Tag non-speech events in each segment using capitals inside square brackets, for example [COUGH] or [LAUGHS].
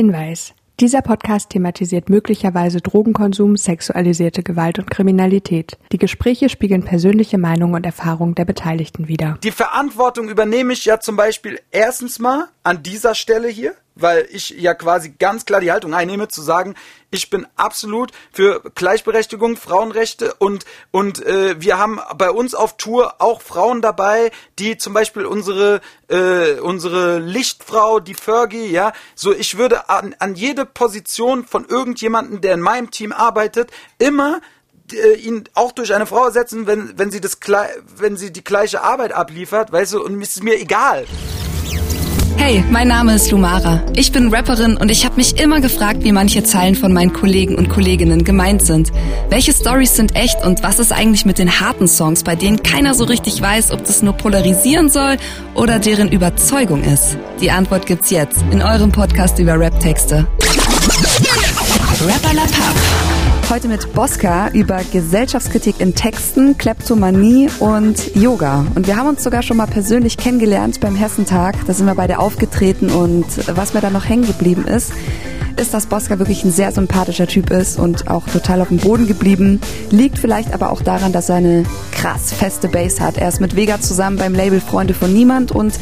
Hinweis. Dieser Podcast thematisiert möglicherweise Drogenkonsum, sexualisierte Gewalt und Kriminalität. Die Gespräche spiegeln persönliche Meinungen und Erfahrungen der Beteiligten wider. Die Verantwortung übernehme ich ja zum Beispiel erstens mal an dieser Stelle hier, weil ich ja quasi ganz klar die Haltung einnehme, zu sagen, ich bin absolut für Gleichberechtigung, Frauenrechte und und äh, wir haben bei uns auf Tour auch Frauen dabei, die zum Beispiel unsere äh, unsere Lichtfrau, die Fergie, ja, so ich würde an, an jede Position von irgendjemanden, der in meinem Team arbeitet, immer äh, ihn auch durch eine Frau ersetzen, wenn wenn sie das wenn sie die gleiche Arbeit abliefert, weißt du, und es ist mir egal. Hey, mein Name ist Lumara. Ich bin Rapperin und ich habe mich immer gefragt, wie manche Zeilen von meinen Kollegen und Kolleginnen gemeint sind. Welche Stories sind echt und was ist eigentlich mit den harten Songs, bei denen keiner so richtig weiß, ob das nur polarisieren soll oder deren Überzeugung ist? Die Antwort gibt's jetzt in eurem Podcast über Rap-Texte. Rapperlapap. Heute mit Bosca über Gesellschaftskritik in Texten, Kleptomanie und Yoga. Und wir haben uns sogar schon mal persönlich kennengelernt beim Hessentag. Da sind wir beide aufgetreten und was mir da noch hängen geblieben ist, ist, dass Bosca wirklich ein sehr sympathischer Typ ist und auch total auf dem Boden geblieben. Liegt vielleicht aber auch daran, dass er eine krass feste Base hat. Er ist mit Vega zusammen beim Label Freunde von Niemand und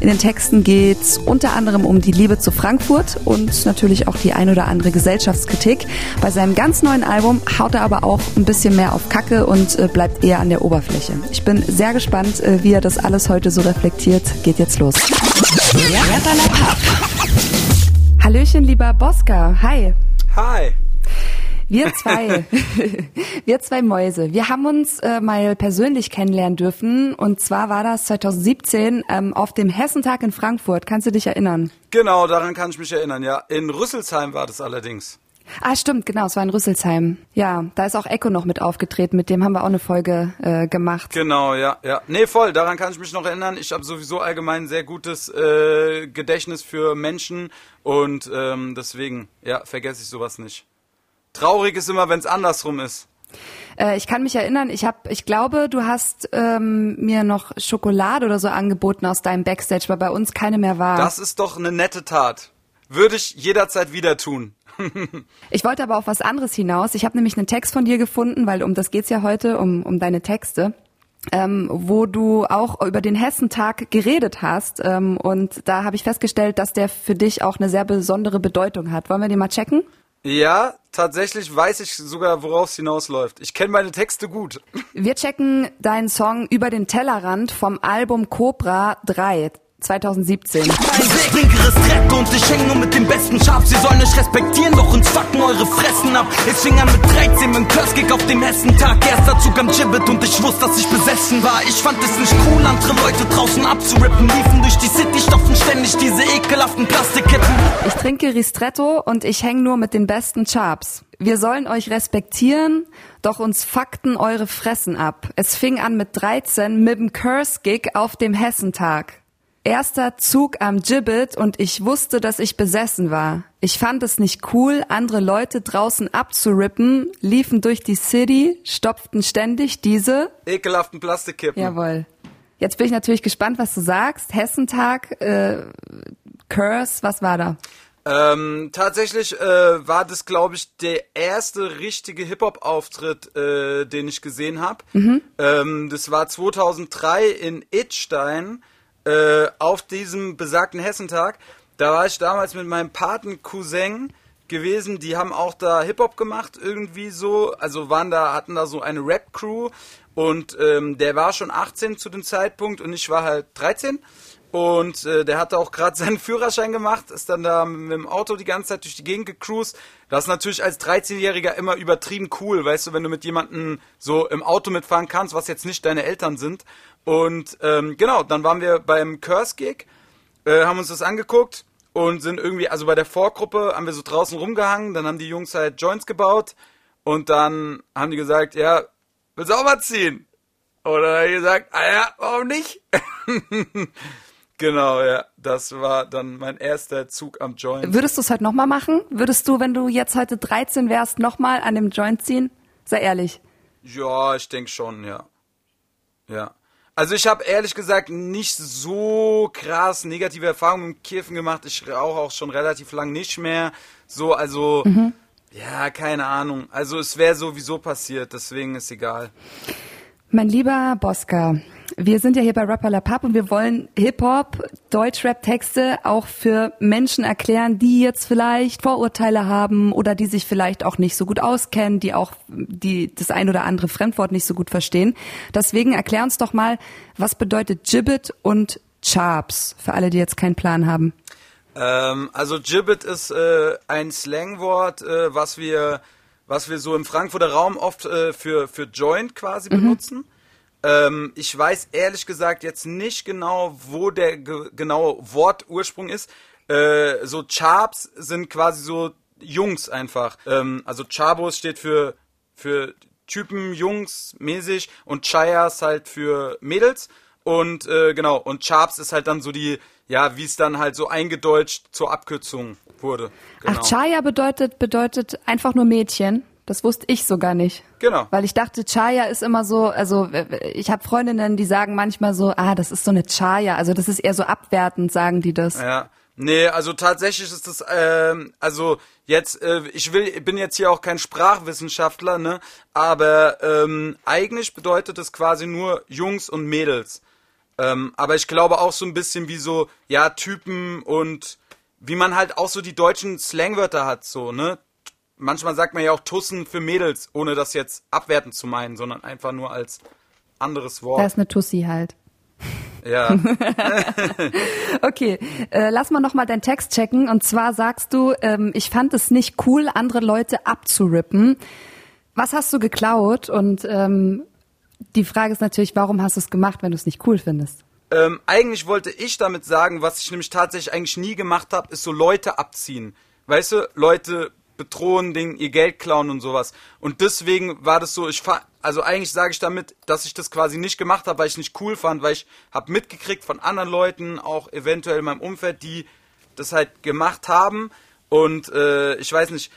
in den Texten geht es unter anderem um die Liebe zu Frankfurt und natürlich auch die ein oder andere Gesellschaftskritik. Bei seinem ganz neuen Album haut er aber auch ein bisschen mehr auf Kacke und äh, bleibt eher an der Oberfläche. Ich bin sehr gespannt, äh, wie er das alles heute so reflektiert. Geht jetzt los. Ja. Hallöchen, lieber Bosca. Hi. Hi. Wir [LAUGHS] zwei, [LAUGHS] wir zwei Mäuse, wir haben uns äh, mal persönlich kennenlernen dürfen und zwar war das 2017 ähm, auf dem Hessentag in Frankfurt. Kannst du dich erinnern? Genau, daran kann ich mich erinnern, ja. In Rüsselsheim war das allerdings. Ah, stimmt, genau, es war in Rüsselsheim. Ja, da ist auch Echo noch mit aufgetreten, mit dem haben wir auch eine Folge äh, gemacht. Genau, ja, ja. Nee, voll, daran kann ich mich noch erinnern. Ich habe sowieso allgemein ein sehr gutes äh, Gedächtnis für Menschen und ähm, deswegen, ja, vergesse ich sowas nicht. Traurig ist immer, wenn es andersrum ist. Äh, ich kann mich erinnern, ich habe, ich glaube, du hast ähm, mir noch Schokolade oder so angeboten aus deinem Backstage, weil bei uns keine mehr war. Das ist doch eine nette Tat. Würde ich jederzeit wieder tun. [LAUGHS] ich wollte aber auf was anderes hinaus. Ich habe nämlich einen Text von dir gefunden, weil um das geht's ja heute, um, um deine Texte. Ähm, wo du auch über den Hessentag geredet hast. Ähm, und da habe ich festgestellt, dass der für dich auch eine sehr besondere Bedeutung hat. Wollen wir den mal checken? Ja, tatsächlich weiß ich sogar, worauf es hinausläuft. Ich kenne meine Texte gut. Wir checken deinen Song über den Tellerrand vom Album Cobra 3. 2017. Ein linkeres Rett und ich häng nur mit dem besten Schaf. Sie sollen euch respektieren, doch uns fucken eure Fressen ab. Es fing an mit 13 mit dem Curse auf dem Hessentag. Erster Zug am Gibbet und ich wusste, dass ich besessen war. Ich fand es nicht cool, andere Leute draußen abzurippen. Liefen durch die City, stopfen ständig diese ekelhaften Plastikketten. Ich trinke Ristretto und ich häng nur mit den besten Charps. Wir sollen euch respektieren, doch uns fakten eure Fressen ab. Es fing an mit 13 mit dem Curse-Gig auf dem Hessentag. Erster Zug am Gibbet und ich wusste, dass ich besessen war. Ich fand es nicht cool, andere Leute draußen abzurippen, liefen durch die City, stopften ständig diese ekelhaften Plastikkippen. Jawohl. Jetzt bin ich natürlich gespannt, was du sagst. Hessentag, äh, Curse, was war da? Ähm, tatsächlich äh, war das, glaube ich, der erste richtige Hip-Hop-Auftritt, äh, den ich gesehen habe. Mhm. Ähm, das war 2003 in Itstein äh, auf diesem besagten Hessentag. Da war ich damals mit meinem Paten-Cousin gewesen, die haben auch da Hip-Hop gemacht, irgendwie so, also waren da, hatten da so eine Rap-Crew und ähm, der war schon 18 zu dem Zeitpunkt und ich war halt 13 und äh, der hatte auch gerade [LAUGHS] seinen Führerschein gemacht, ist dann da mit dem Auto die ganze Zeit durch die Gegend gecruised. Das ist natürlich als 13-Jähriger immer übertrieben cool, weißt du, wenn du mit jemandem so im Auto mitfahren kannst, was jetzt nicht deine Eltern sind. Und ähm, genau, dann waren wir beim Curse-Gig, äh, haben uns das angeguckt und sind irgendwie, also bei der Vorgruppe haben wir so draußen rumgehangen, dann haben die Jungs halt Joints gebaut und dann haben die gesagt, ja, willst du auch mal ziehen? Oder gesagt, ah ja, warum nicht? [LAUGHS] genau, ja, das war dann mein erster Zug am Joint. Würdest du es heute nochmal machen? Würdest du, wenn du jetzt heute 13 wärst, nochmal an dem Joint ziehen? Sei ehrlich. Ja, ich denke schon, ja. Ja. Also ich habe ehrlich gesagt nicht so krass negative Erfahrungen mit Kiffen gemacht. Ich rauche auch schon relativ lang nicht mehr. So, also mhm. ja, keine Ahnung. Also es wäre sowieso passiert, deswegen ist egal. Mein lieber Bosca, wir sind ja hier bei Rapper La Pub und wir wollen Hip-Hop, Deutschrap-Texte auch für Menschen erklären, die jetzt vielleicht Vorurteile haben oder die sich vielleicht auch nicht so gut auskennen, die auch die das ein oder andere Fremdwort nicht so gut verstehen. Deswegen erklär uns doch mal, was bedeutet Gibbet und Charps für alle, die jetzt keinen Plan haben. Ähm, also Gibbet ist äh, ein Slangwort, äh, was wir was wir so im Frankfurter Raum oft äh, für für Joint quasi mhm. benutzen. Ähm, ich weiß ehrlich gesagt jetzt nicht genau, wo der ge genaue Wortursprung ist. Äh, so Charps sind quasi so Jungs einfach. Ähm, also Chabos steht für, für Typen, Jungs mäßig und Chayas halt für Mädels. Und äh, genau, und Charps ist halt dann so die, ja, wie es dann halt so eingedeutscht zur Abkürzung wurde. Genau. Ach, Chaya bedeutet, bedeutet einfach nur Mädchen. Das wusste ich sogar nicht. Genau. Weil ich dachte, Chaya ist immer so, also ich habe Freundinnen, die sagen manchmal so, ah, das ist so eine Chaya. Also das ist eher so abwertend, sagen die das. Ja. Nee, also tatsächlich ist das, ähm, also jetzt, äh, ich will, bin jetzt hier auch kein Sprachwissenschaftler, ne? Aber ähm, eigentlich bedeutet es quasi nur Jungs und Mädels. Ähm, aber ich glaube auch so ein bisschen wie so, ja, Typen und wie man halt auch so die deutschen Slangwörter hat, so, ne? Manchmal sagt man ja auch Tussen für Mädels, ohne das jetzt abwertend zu meinen, sondern einfach nur als anderes Wort. Da ist eine Tussi halt. Ja. [LAUGHS] okay, äh, lass mal nochmal deinen Text checken. Und zwar sagst du, ähm, ich fand es nicht cool, andere Leute abzurippen. Was hast du geklaut? Und ähm, die Frage ist natürlich, warum hast du es gemacht, wenn du es nicht cool findest? Ähm, eigentlich wollte ich damit sagen, was ich nämlich tatsächlich eigentlich nie gemacht habe, ist so Leute abziehen. Weißt du, Leute bedrohen, denen ihr Geld klauen und sowas. Und deswegen war das so, ich also eigentlich sage ich damit, dass ich das quasi nicht gemacht habe, weil ich nicht cool fand, weil ich habe mitgekriegt von anderen Leuten, auch eventuell in meinem Umfeld, die das halt gemacht haben. Und äh, ich weiß nicht,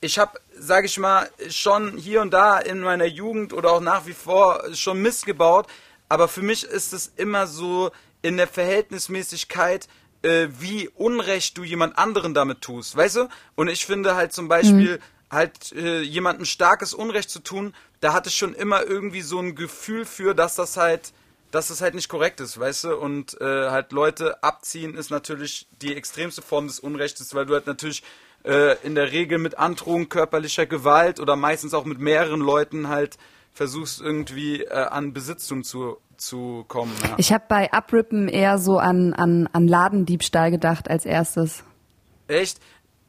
ich habe, sage ich mal, schon hier und da in meiner Jugend oder auch nach wie vor schon Mist gebaut. Aber für mich ist es immer so in der Verhältnismäßigkeit äh, wie unrecht du jemand anderen damit tust, weißt du? Und ich finde halt zum Beispiel, mhm. halt äh, jemandem starkes Unrecht zu tun, da hatte ich schon immer irgendwie so ein Gefühl für, dass das halt, dass das halt nicht korrekt ist, weißt du? Und äh, halt Leute abziehen ist natürlich die extremste Form des Unrechtes, weil du halt natürlich äh, in der Regel mit Androhung körperlicher Gewalt oder meistens auch mit mehreren Leuten halt versuchst irgendwie äh, an Besitztum zu zu kommen. Ja. Ich habe bei Abrippen eher so an, an, an Ladendiebstahl gedacht als erstes. Echt?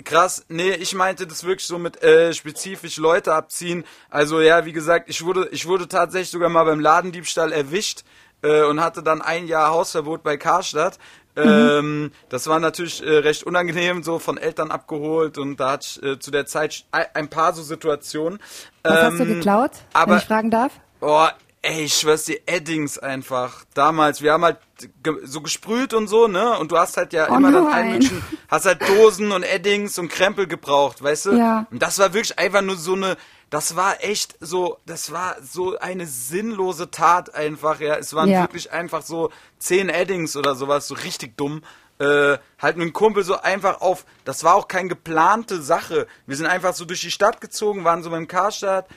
Krass, nee, ich meinte das wirklich so mit äh, spezifisch Leute abziehen. Also ja, wie gesagt, ich wurde, ich wurde tatsächlich sogar mal beim Ladendiebstahl erwischt äh, und hatte dann ein Jahr Hausverbot bei Karstadt. Mhm. Ähm, das war natürlich äh, recht unangenehm, so von Eltern abgeholt und da hatte ich äh, zu der Zeit ein paar so Situationen. Was ähm, hast du ähm, geklaut, aber, wenn ich fragen darf? Boah, Ey, ich schwör's dir, Eddings einfach. Damals, wir haben halt ge so gesprüht und so, ne? Und du hast halt ja oh immer nein. dann einen hast halt Dosen und Eddings und Krempel gebraucht, weißt du? Ja. Und das war wirklich einfach nur so eine, das war echt so, das war so eine sinnlose Tat einfach, ja. Es waren ja. wirklich einfach so zehn Eddings oder sowas, so richtig dumm. Äh, halt mit einem Kumpel so einfach auf, das war auch keine geplante Sache. Wir sind einfach so durch die Stadt gezogen, waren so beim Karstadt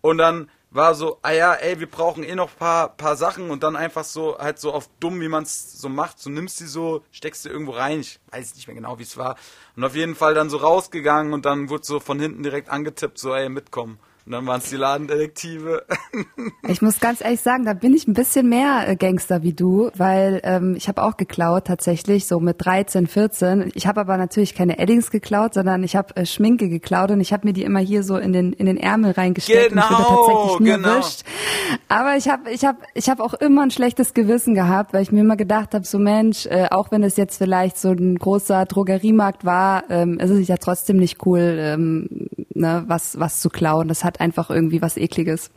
und dann war so, ah ja, ey, wir brauchen eh noch paar, paar Sachen und dann einfach so, halt so auf dumm, wie man es so macht, so nimmst sie so, steckst sie irgendwo rein, ich weiß nicht mehr genau, wie es war. Und auf jeden Fall dann so rausgegangen und dann wurde so von hinten direkt angetippt, so, ey, mitkommen. Und dann waren es die Ladendetektive. [LAUGHS] Ich muss ganz ehrlich sagen, da bin ich ein bisschen mehr äh, Gangster wie du, weil ähm, ich habe auch geklaut tatsächlich, so mit 13, 14. Ich habe aber natürlich keine Eddings geklaut, sondern ich habe äh, Schminke geklaut und ich habe mir die immer hier so in den in den Ärmel reingesteckt genau, und ich wurde genau, tatsächlich nur genau. erwischt. Aber ich habe ich habe ich habe auch immer ein schlechtes Gewissen gehabt, weil ich mir immer gedacht habe, so Mensch, äh, auch wenn es jetzt vielleicht so ein großer Drogeriemarkt war, ähm, ist es ja trotzdem nicht cool, ähm, ne, was was zu klauen. Das hat einfach irgendwie was Ekliges.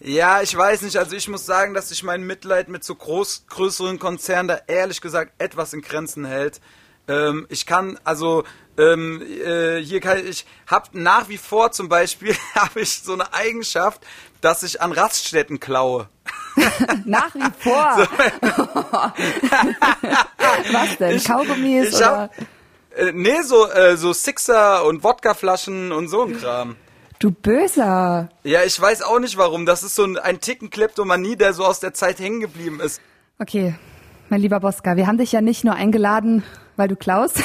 Ja, ich weiß nicht. Also ich muss sagen, dass sich mein Mitleid mit so groß, größeren Konzernen da ehrlich gesagt etwas in Grenzen hält. Ähm, ich kann, also ähm, äh, hier kann ich, habe nach wie vor zum Beispiel [LAUGHS] habe ich so eine Eigenschaft, dass ich an Raststätten klaue. [LAUGHS] Nach wie vor. [LAUGHS] Was denn? Ich- Kaugummis ich oder? hab- Äh, nee, so, äh, so Sixer und Wodkaflaschen und so ein Kram. Du Böser. Ja, ich weiß auch nicht warum. Das ist so ein, ein Ticken Kleptomanie, der so aus der Zeit hängen geblieben ist. Okay, mein lieber Boska, wir haben dich ja nicht nur eingeladen, weil du klaust. [LAUGHS]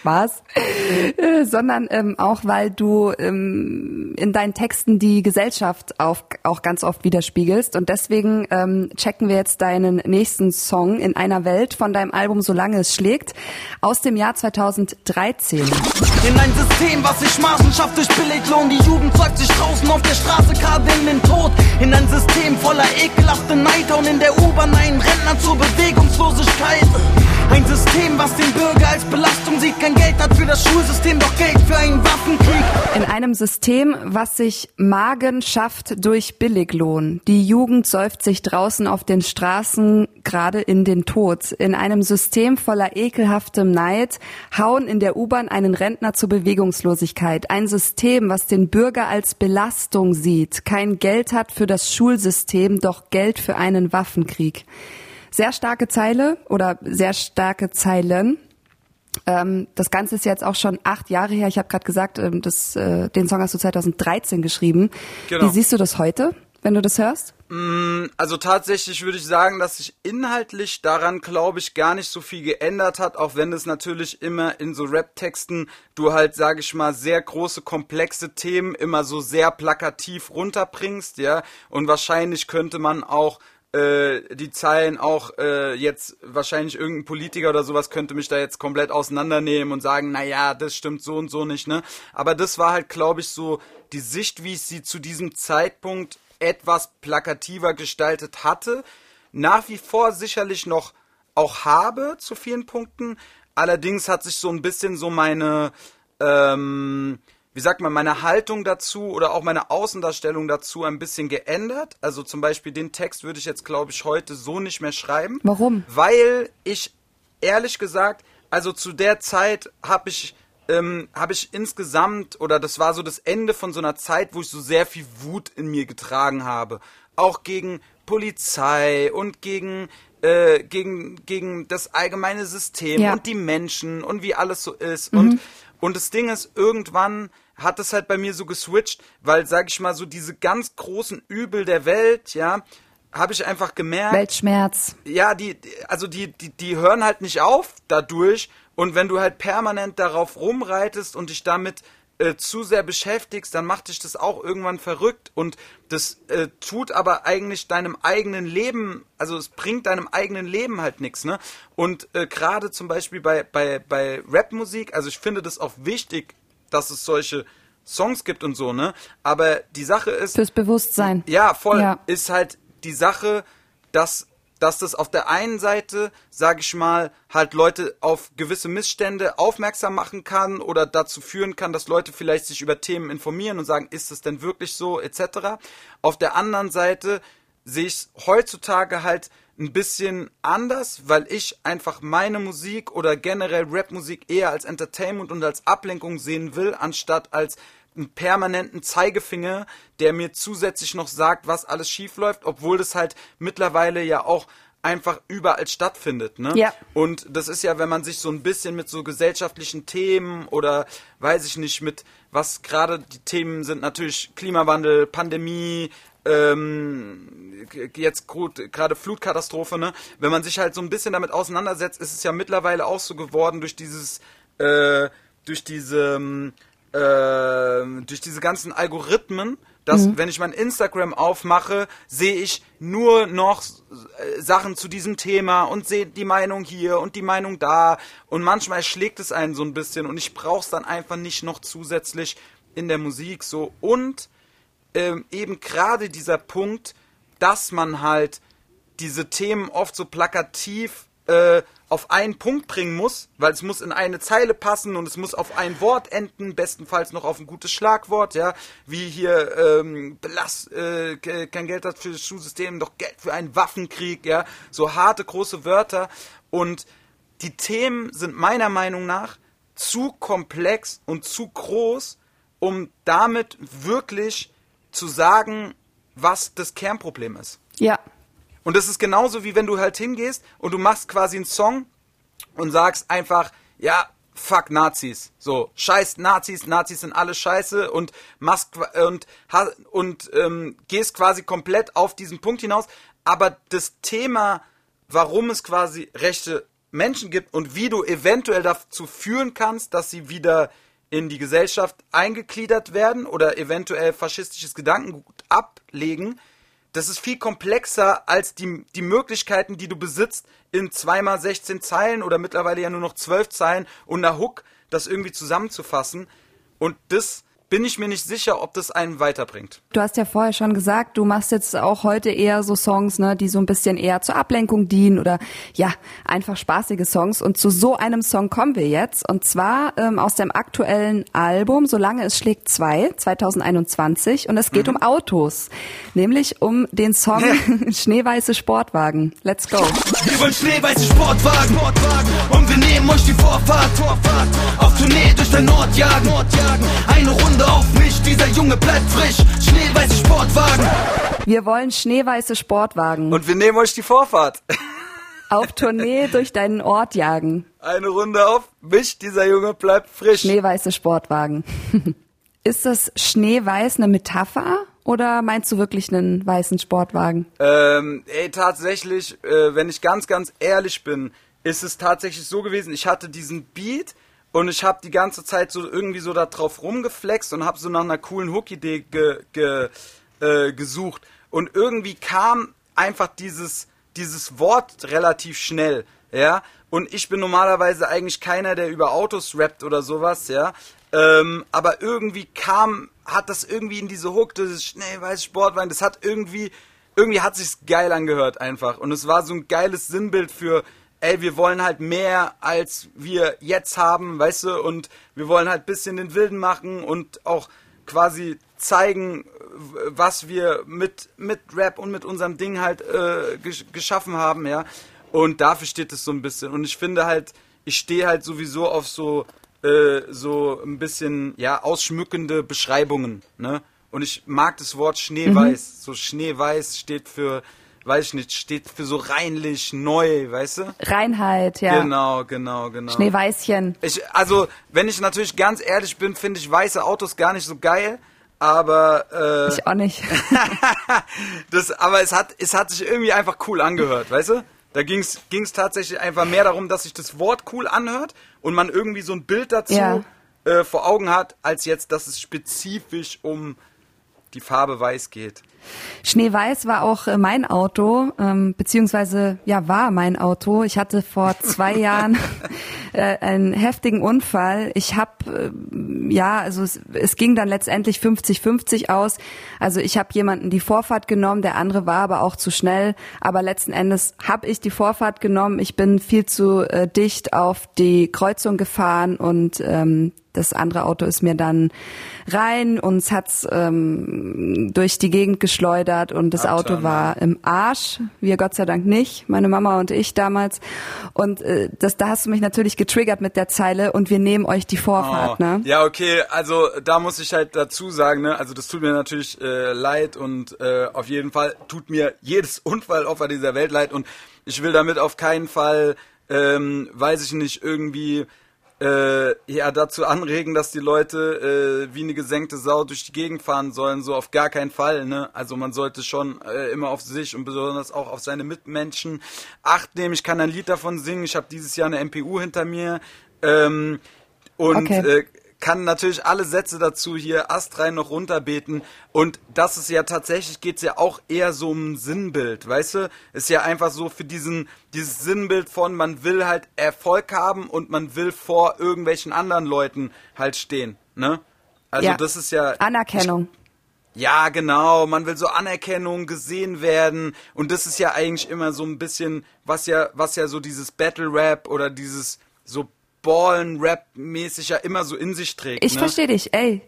Spaß. Äh, sondern ähm, auch, weil du ähm, in deinen Texten die Gesellschaft auf, auch ganz oft widerspiegelst. Und deswegen ähm, checken wir jetzt deinen nächsten Song in einer Welt von deinem Album Solange es schlägt aus dem Jahr 2013. In ein System, was sich Maßen schafft durch Billiglohn. Die sich draußen auf der Straße gerade in den Tod. In ein System voller ekelhafte Neider und in der U-Bahn ein Rentner zur Bewegungslosigkeit. Ein System, was den Bürger als Belastung sieht. Kein Geld hat für das Schulsystem, doch Geld für einen Waffenkrieg. In einem System, was sich Magen schafft durch Billiglohn. Die Jugend säuft sich draußen auf den Straßen gerade in den Tod. In einem System voller ekelhaftem Neid hauen in der U-Bahn einen Rentner zur Bewegungslosigkeit. Ein System, was den Bürger als Belastung sieht. Kein Geld hat für das Schulsystem, doch Geld für einen Waffenkrieg. Sehr starke Zeile oder sehr starke Zeilen. Ähm, das Ganze ist jetzt auch schon acht Jahre her. Ich habe gerade gesagt, ähm, das, äh, den Song hast du 2013 geschrieben. Genau. Wie siehst du das heute, wenn du das hörst? Also tatsächlich würde ich sagen, dass sich inhaltlich daran, glaube ich, gar nicht so viel geändert hat, auch wenn es natürlich immer in so Rap-Texten du halt, sage ich mal, sehr große, komplexe Themen immer so sehr plakativ runterbringst, ja. Und wahrscheinlich könnte man auch äh, die Zeilen auch äh, jetzt wahrscheinlich irgendein Politiker oder sowas könnte mich da jetzt komplett auseinandernehmen und sagen, na ja, das stimmt so und so nicht, ne? Aber das war halt, glaube ich, so die Sicht, wie ich sie zu diesem Zeitpunkt etwas plakativer gestaltet hatte. Nach wie vor sicherlich noch auch habe zu vielen Punkten. Allerdings hat sich so ein bisschen so meine, ähm, wie sagt man, meine Haltung dazu oder auch meine Außendarstellung dazu ein bisschen geändert. Also zum Beispiel den Text würde ich jetzt, glaube ich, heute so nicht mehr schreiben. Warum? Weil ich ehrlich gesagt, also zu der Zeit habe ich ähm, habe ich insgesamt oder das war so das Ende von so einer Zeit, wo ich so sehr viel Wut in mir getragen habe, auch gegen Polizei und gegen äh, gegen gegen das allgemeine System Ja. und die Menschen und wie alles so ist und und das Ding ist irgendwann hat es halt bei mir so geswitcht, weil sag ich mal so diese ganz großen Übel der Welt, ja, habe ich einfach gemerkt, Weltschmerz. ja, die, die- also die, die, die hören halt nicht auf dadurch. Und wenn du halt permanent darauf rumreitest und dich damit äh, zu sehr beschäftigst, dann macht dich das auch irgendwann verrückt. Und das äh, tut aber eigentlich deinem eigenen Leben, also es bringt deinem eigenen Leben halt nichts, ne? Und äh, gerade zum Beispiel bei, bei, bei Rapmusik, also ich finde das auch wichtig, dass es solche Songs gibt und so, ne? Aber die Sache ist, Fürs Bewusstsein. ja, voll. Ja. Ist halt die Sache, dass, dass das auf der einen Seite, sag ich mal, halt Leute auf gewisse Missstände aufmerksam machen kann oder dazu führen kann, dass Leute vielleicht sich über Themen informieren und sagen, ist es denn wirklich so, etc. Auf der anderen Seite sehe ich heutzutage halt ein bisschen anders, weil ich einfach meine Musik oder generell Rapmusik eher als Entertainment und als Ablenkung sehen will, anstatt als einen permanenten Zeigefinger, der mir zusätzlich noch sagt, was alles schief läuft, obwohl das halt mittlerweile ja auch einfach überall stattfindet, ne? Ja. Und das ist ja, wenn man sich so ein bisschen mit so gesellschaftlichen Themen oder weiß ich nicht, mit was gerade die Themen sind, natürlich Klimawandel, Pandemie, ähm, jetzt gerade Flutkatastrophe, ne? Wenn man sich halt so ein bisschen damit auseinandersetzt, ist es ja mittlerweile auch so geworden durch dieses, äh, durch diese, ähm, äh, durch diese ganzen Algorithmen, dass wenn ich mein Instagram aufmache, sehe ich nur noch äh, Sachen zu diesem Thema und sehe die Meinung hier und die Meinung da. Und manchmal schlägt es einen so ein bisschen und ich brauche es dann einfach nicht noch zusätzlich in der Musik so. Und ähm, eben gerade dieser Punkt, dass man halt diese Themen oft so plakativ äh, auf einen Punkt bringen muss, weil es muss in eine Zeile passen und es muss auf ein Wort enden, bestenfalls noch auf ein gutes Schlagwort, ja, wie hier ähm, Belast, äh, ke- kein Geld hat für das Schulsystem, doch Geld für einen Waffenkrieg, ja, so harte große Wörter und die Themen sind meiner Meinung nach zu komplex und zu groß, um damit wirklich zu sagen, was das Kernproblem ist. Ja. Und das ist genauso wie wenn du halt hingehst und du machst quasi einen Song und sagst einfach, ja, fuck Nazis. So, scheiß Nazis, Nazis sind alle scheiße und machst und, und ähm, gehst quasi komplett auf diesen Punkt hinaus. Aber das Thema, warum es quasi rechte Menschen gibt und wie du eventuell dazu führen kannst, dass sie wieder in die Gesellschaft eingegliedert werden oder eventuell faschistisches Gedankengut ablegen, das ist viel komplexer als die, die Möglichkeiten, die du besitzt, in zweimal 16 Zeilen oder mittlerweile ja nur noch 12 Zeilen und einer Hook das irgendwie zusammenzufassen. Und das bin ich mir nicht sicher, ob das einen weiterbringt. Du hast ja vorher schon gesagt, du machst jetzt auch heute eher so Songs, ne, die so ein bisschen eher zur Ablenkung dienen oder ja, einfach spaßige Songs. Und zu so einem Song kommen wir jetzt. Und zwar ähm, aus dem aktuellen Album Solange es schlägt 2, 2021. Und es geht mhm. um Autos. Nämlich um den Song [LAUGHS] Schneeweiße Sportwagen. Let's go. Wir wollen schneeweiße Sportwagen. Und wir nehmen euch die Vorfahrt. Auf Tournee durch den Nord jagen. Eine Runde Runde auf mich, dieser Junge bleibt frisch. Schneeweiße Sportwagen. Wir wollen schneeweiße Sportwagen. Und wir nehmen euch die Vorfahrt. Auf Tournee [LAUGHS] durch deinen Ort jagen. Eine Runde auf mich, dieser Junge bleibt frisch. Schneeweiße Sportwagen. [LAUGHS] Ist das Schneeweiß eine Metapher oder meinst du wirklich einen weißen Sportwagen? Ähm, ey, tatsächlich, äh, wenn ich ganz, ganz ehrlich bin, ist es tatsächlich so gewesen, ich hatte diesen Beat, und ich habe die ganze Zeit so irgendwie so da drauf rumgeflext und habe so nach einer coolen Hook-Idee ge, ge, äh, gesucht. Und irgendwie kam einfach dieses, dieses Wort relativ schnell, ja. Und ich bin normalerweise eigentlich keiner, der über Autos rappt oder sowas, ja. Ähm, aber irgendwie kam, hat das irgendwie in diese Hook, das schnell weiß Sportwein, das hat irgendwie, irgendwie hat sich's geil angehört einfach. Und es war so ein geiles Sinnbild für, ey, wir wollen halt mehr, als wir jetzt haben, weißt du, und wir wollen halt bisschen den Wilden machen und auch quasi zeigen, was wir mit, mit Rap und mit unserem Ding halt äh, geschaffen haben, ja. Und dafür steht es so ein bisschen. Und ich finde halt, ich stehe halt sowieso auf so, äh, so ein bisschen, ja, ausschmückende Beschreibungen, ne? Und ich mag das Wort Schneeweiß. Mhm. So Schneeweiß steht für weiß ich nicht, steht für so reinlich, neu, weißt du? Reinheit, ja. Genau, genau, genau. Schneeweißchen. Ich, also, wenn ich natürlich ganz ehrlich bin, finde ich weiße Autos gar nicht so geil. Aber äh, ich auch nicht. [LAUGHS] das, aber es hat, es hat sich irgendwie einfach cool angehört, weißt du? Da ging es tatsächlich einfach mehr darum, dass sich das Wort cool anhört und man irgendwie so ein Bild dazu ja. äh, vor Augen hat, als jetzt, dass es spezifisch um die Farbe weiß geht. Schneeweiß war auch äh, mein Auto, ähm, beziehungsweise ja war mein Auto. Ich hatte vor [LAUGHS] zwei Jahren äh, einen heftigen Unfall. Ich habe äh, ja, also es, es ging dann letztendlich 50-50 aus. Also ich habe jemanden die Vorfahrt genommen, der andere war aber auch zu schnell. Aber letzten Endes habe ich die Vorfahrt genommen. Ich bin viel zu äh, dicht auf die Kreuzung gefahren und ähm, das andere Auto ist mir dann rein, uns hat's ähm, durch die Gegend geschleudert und das Abturn. Auto war im Arsch. Wir Gott sei Dank nicht, meine Mama und ich damals. Und äh, das, da hast du mich natürlich getriggert mit der Zeile und wir nehmen euch die Vorfahrt, oh. ne? Ja, okay, also da muss ich halt dazu sagen, ne, also das tut mir natürlich äh, leid und äh, auf jeden Fall tut mir jedes [LAUGHS] Unfallopfer dieser Welt leid und ich will damit auf keinen Fall, ähm, weiß ich nicht, irgendwie äh, ja dazu anregen, dass die Leute äh, wie eine gesenkte Sau durch die Gegend fahren sollen, so auf gar keinen Fall. Ne? Also man sollte schon äh, immer auf sich und besonders auch auf seine Mitmenschen acht nehmen. Ich kann ein Lied davon singen. Ich habe dieses Jahr eine MPU hinter mir. Ähm, und okay. äh, kann natürlich alle Sätze dazu hier astrein noch runterbeten und das ist ja tatsächlich geht's ja auch eher so um ein Sinnbild, weißt du? Ist ja einfach so für diesen dieses Sinnbild von man will halt Erfolg haben und man will vor irgendwelchen anderen Leuten halt stehen, ne? Also ja. das ist ja Anerkennung. Ich, ja, genau. Man will so Anerkennung gesehen werden. Und das ist ja eigentlich immer so ein bisschen, was ja, was ja so dieses Battle Rap oder dieses so Ballen-Rap-mäßig ja immer so in sich trägt. Ich ne? verstehe dich, ey.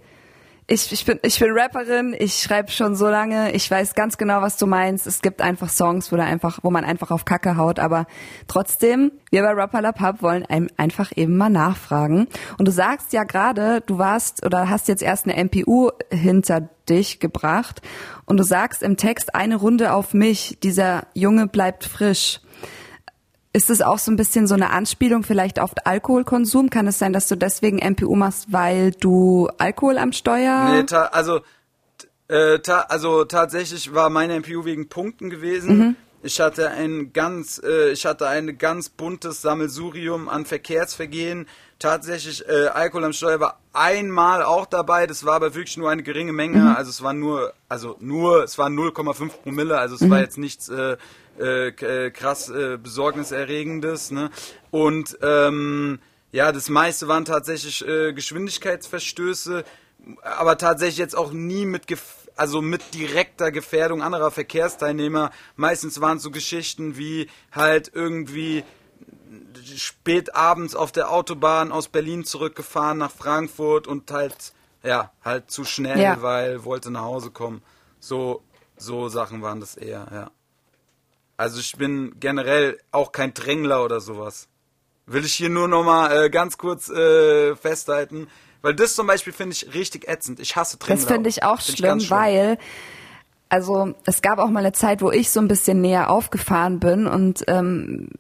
ich, ich, bin, ich bin Rapperin, ich schreibe schon so lange, ich weiß ganz genau, was du meinst. Es gibt einfach Songs, wo, da einfach, wo man einfach auf Kacke haut, aber trotzdem, wir bei Rapper La Pub wollen einem einfach eben mal nachfragen. Und du sagst ja gerade, du warst oder hast jetzt erst eine MPU hinter dich gebracht und du sagst im Text eine Runde auf mich, dieser Junge bleibt frisch. Ist es auch so ein bisschen so eine Anspielung vielleicht auf Alkoholkonsum? Kann es sein, dass du deswegen MPU machst, weil du Alkohol am Steuer? Nee, ta also, äh, ta also tatsächlich war meine MPU wegen Punkten gewesen. Mhm. Ich hatte ein ganz, äh, ich hatte ein ganz buntes Sammelsurium an Verkehrsvergehen. Tatsächlich, äh, Alkohol am Steuer war einmal auch dabei. Das war aber wirklich nur eine geringe Menge. Mhm. Also es war nur, also nur, es war 0,5 Promille. Also es mhm. war jetzt nichts äh, äh, krass äh, besorgniserregendes. Ne? Und ähm, ja, das meiste waren tatsächlich äh, Geschwindigkeitsverstöße, aber tatsächlich jetzt auch nie mit Gef also mit direkter Gefährdung anderer Verkehrsteilnehmer. Meistens waren es so Geschichten wie halt irgendwie spät abends auf der Autobahn aus Berlin zurückgefahren nach Frankfurt und halt ja halt zu schnell, ja. weil wollte nach Hause kommen. So so Sachen waren das eher, ja. Also ich bin generell auch kein Drängler oder sowas. Will ich hier nur nochmal äh, ganz kurz äh, festhalten. Weil das zum Beispiel finde ich richtig ätzend. Ich hasse Drängler. Das finde ich auch find schlimm, ich weil also es gab auch mal eine Zeit, wo ich so ein bisschen näher aufgefahren bin und ähm,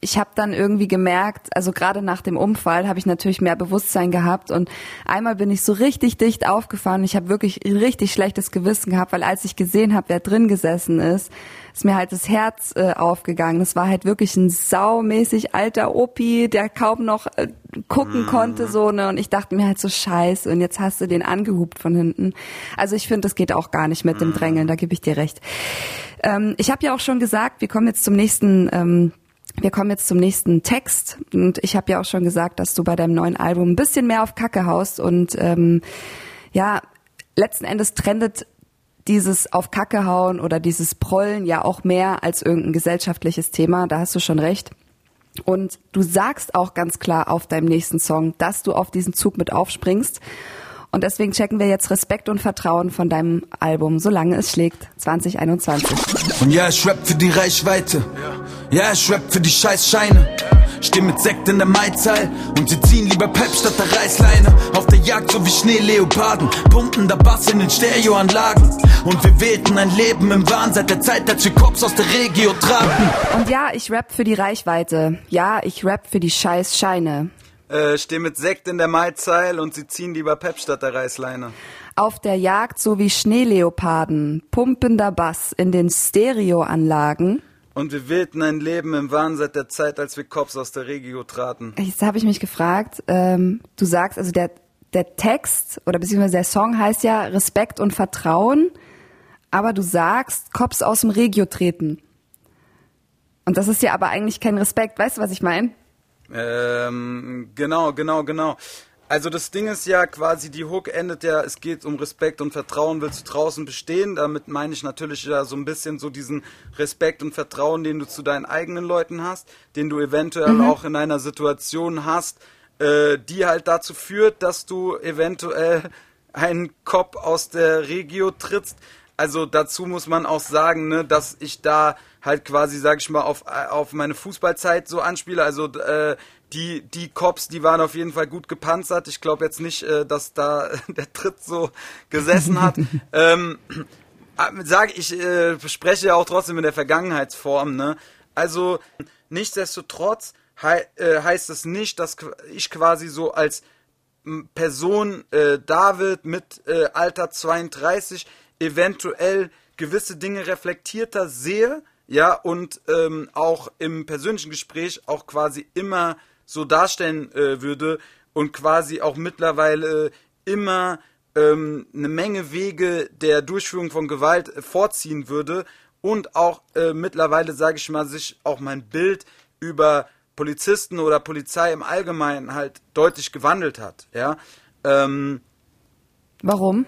ich habe dann irgendwie gemerkt, also gerade nach dem Unfall habe ich natürlich mehr Bewusstsein gehabt und einmal bin ich so richtig dicht aufgefahren. Ich habe wirklich richtig schlechtes Gewissen gehabt, weil als ich gesehen habe, wer drin gesessen ist, ist mir halt das Herz äh, aufgegangen. Das war halt wirklich ein saumäßig alter Opi, der kaum noch äh, gucken mm. konnte so ne und ich dachte mir halt so scheiße und jetzt hast du den angehupt von hinten. Also ich finde, das geht auch gar nicht mit dem mm. Drängeln, da gebe ich dir recht. Ähm, ich habe ja auch schon gesagt, wir kommen jetzt zum nächsten ähm, wir kommen jetzt zum nächsten Text und ich habe ja auch schon gesagt, dass du bei deinem neuen Album ein bisschen mehr auf Kacke haust und ähm, ja, letzten Endes trendet dieses auf Kacke hauen oder dieses Prollen ja auch mehr als irgendein gesellschaftliches Thema, da hast du schon recht. Und du sagst auch ganz klar auf deinem nächsten Song, dass du auf diesen Zug mit aufspringst. Und deswegen checken wir jetzt Respekt und Vertrauen von deinem Album, solange es schlägt, 2021. Und ja, ich rap für die Reichweite. Ja, ich rap für die Scheißscheine. Steh mit Sekt in der Maizahl und sie ziehen lieber Pep statt der Reißleine. Auf der Jagd so wie Schneeleoparden, pumpen der Bass in den Stereoanlagen. Und wir wählten ein Leben im Wahn seit der Zeit, als wir Cops aus der Regio traten. Und ja, ich rap für die Reichweite. Ja, ich rap für die Scheißscheine. Äh, steh mit Sekt in der Maizeil und sie ziehen lieber Pep statt der Reißleine. Auf der Jagd so wie Schneeleoparden, pumpender Bass in den Stereoanlagen. Und wir wählten ein Leben im Wahn seit der Zeit, als wir Cops aus der Regio traten. Jetzt habe ich mich gefragt, ähm, du sagst, also der, der Text oder beziehungsweise der Song heißt ja Respekt und Vertrauen, aber du sagst, Cops aus dem Regio treten. Und das ist ja aber eigentlich kein Respekt, weißt du, was ich meine? Ähm, genau, genau, genau. Also das Ding ist ja quasi, die Hook endet ja, es geht um Respekt und Vertrauen, willst du draußen bestehen? Damit meine ich natürlich ja so ein bisschen so diesen Respekt und Vertrauen, den du zu deinen eigenen Leuten hast, den du eventuell mhm. auch in einer Situation hast, äh, die halt dazu führt, dass du eventuell einen Kopf aus der Regio trittst. Also dazu muss man auch sagen, ne, dass ich da halt quasi, sag ich mal, auf, auf meine Fußballzeit so anspiele. Also äh, die, die Cops, die waren auf jeden Fall gut gepanzert. Ich glaube jetzt nicht, äh, dass da [LAUGHS] der Tritt so gesessen hat. [LAUGHS] ähm, äh, sag ich, äh, spreche ja auch trotzdem in der Vergangenheitsform, ne? Also, nichtsdestotrotz he äh, heißt es nicht, dass ich quasi so als Person äh, David mit äh, Alter 32 eventuell gewisse Dinge reflektierter sehe, ja, und ähm, auch im persönlichen Gespräch auch quasi immer so darstellen äh, würde und quasi auch mittlerweile immer ähm, eine Menge Wege der Durchführung von Gewalt äh, vorziehen würde und auch äh, mittlerweile, sage ich mal, sich auch mein Bild über Polizisten oder Polizei im Allgemeinen halt deutlich gewandelt hat, ja. Ähm, Warum?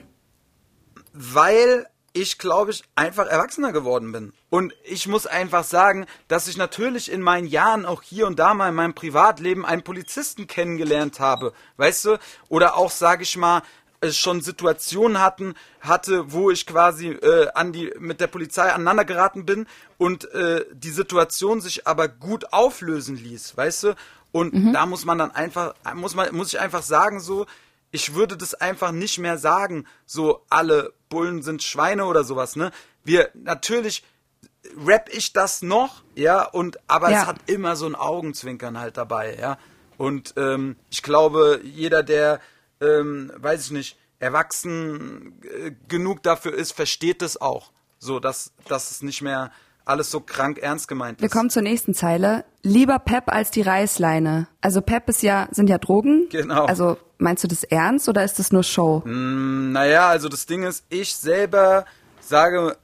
Weil ich, glaube ich, einfach erwachsener geworden bin. Und ich muss einfach sagen, dass ich natürlich in meinen Jahren auch hier und da mal in meinem Privatleben einen Polizisten kennengelernt habe, weißt du? Oder auch, sage ich mal, äh, schon Situationen hatten, hatte, wo ich quasi äh, an die mit der Polizei aneinander geraten bin und äh, die Situation sich aber gut auflösen ließ, weißt du? Und mhm. da muss man dann einfach, muss man, muss ich einfach sagen, so, ich würde das einfach nicht mehr sagen, so alle Bullen sind Schweine oder sowas, ne? Wir, natürlich rap ich das noch, ja, und aber ja. es hat immer so ein Augenzwinkern halt dabei, ja. Und ähm, ich glaube, jeder, der, ähm, weiß ich nicht, erwachsen äh, genug dafür ist, versteht das auch. So, dass, dass es nicht mehr alles so krank ernst gemeint ist. Wir kommen zur nächsten Zeile. Lieber Pep als die Reißleine. Also Pep ist ja, sind ja Drogen. Genau. Also meinst du das ernst oder ist das nur Show? Mm, naja, also das Ding ist, ich selber sage,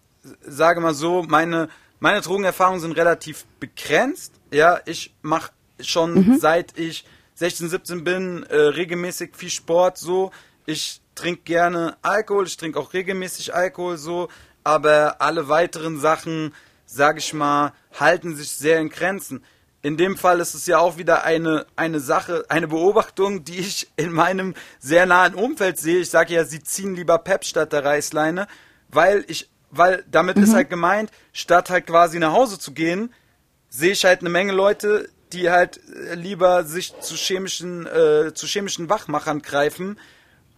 sage mal so, meine, meine Drogenerfahrungen sind relativ begrenzt. Ja, ich mache schon mhm. seit ich 16, 17 bin äh, regelmäßig viel Sport so. Ich trinke gerne Alkohol, ich trinke auch regelmäßig Alkohol so, aber alle weiteren Sachen sage ich mal, halten sich sehr in Grenzen. In dem Fall ist es ja auch wieder eine, eine Sache, eine Beobachtung, die ich in meinem sehr nahen Umfeld sehe. Ich sage ja, sie ziehen lieber Pep statt der Reißleine, weil ich, weil damit mhm. ist halt gemeint, statt halt quasi nach Hause zu gehen, sehe ich halt eine Menge Leute, die halt äh, lieber sich zu chemischen, äh, zu chemischen Wachmachern greifen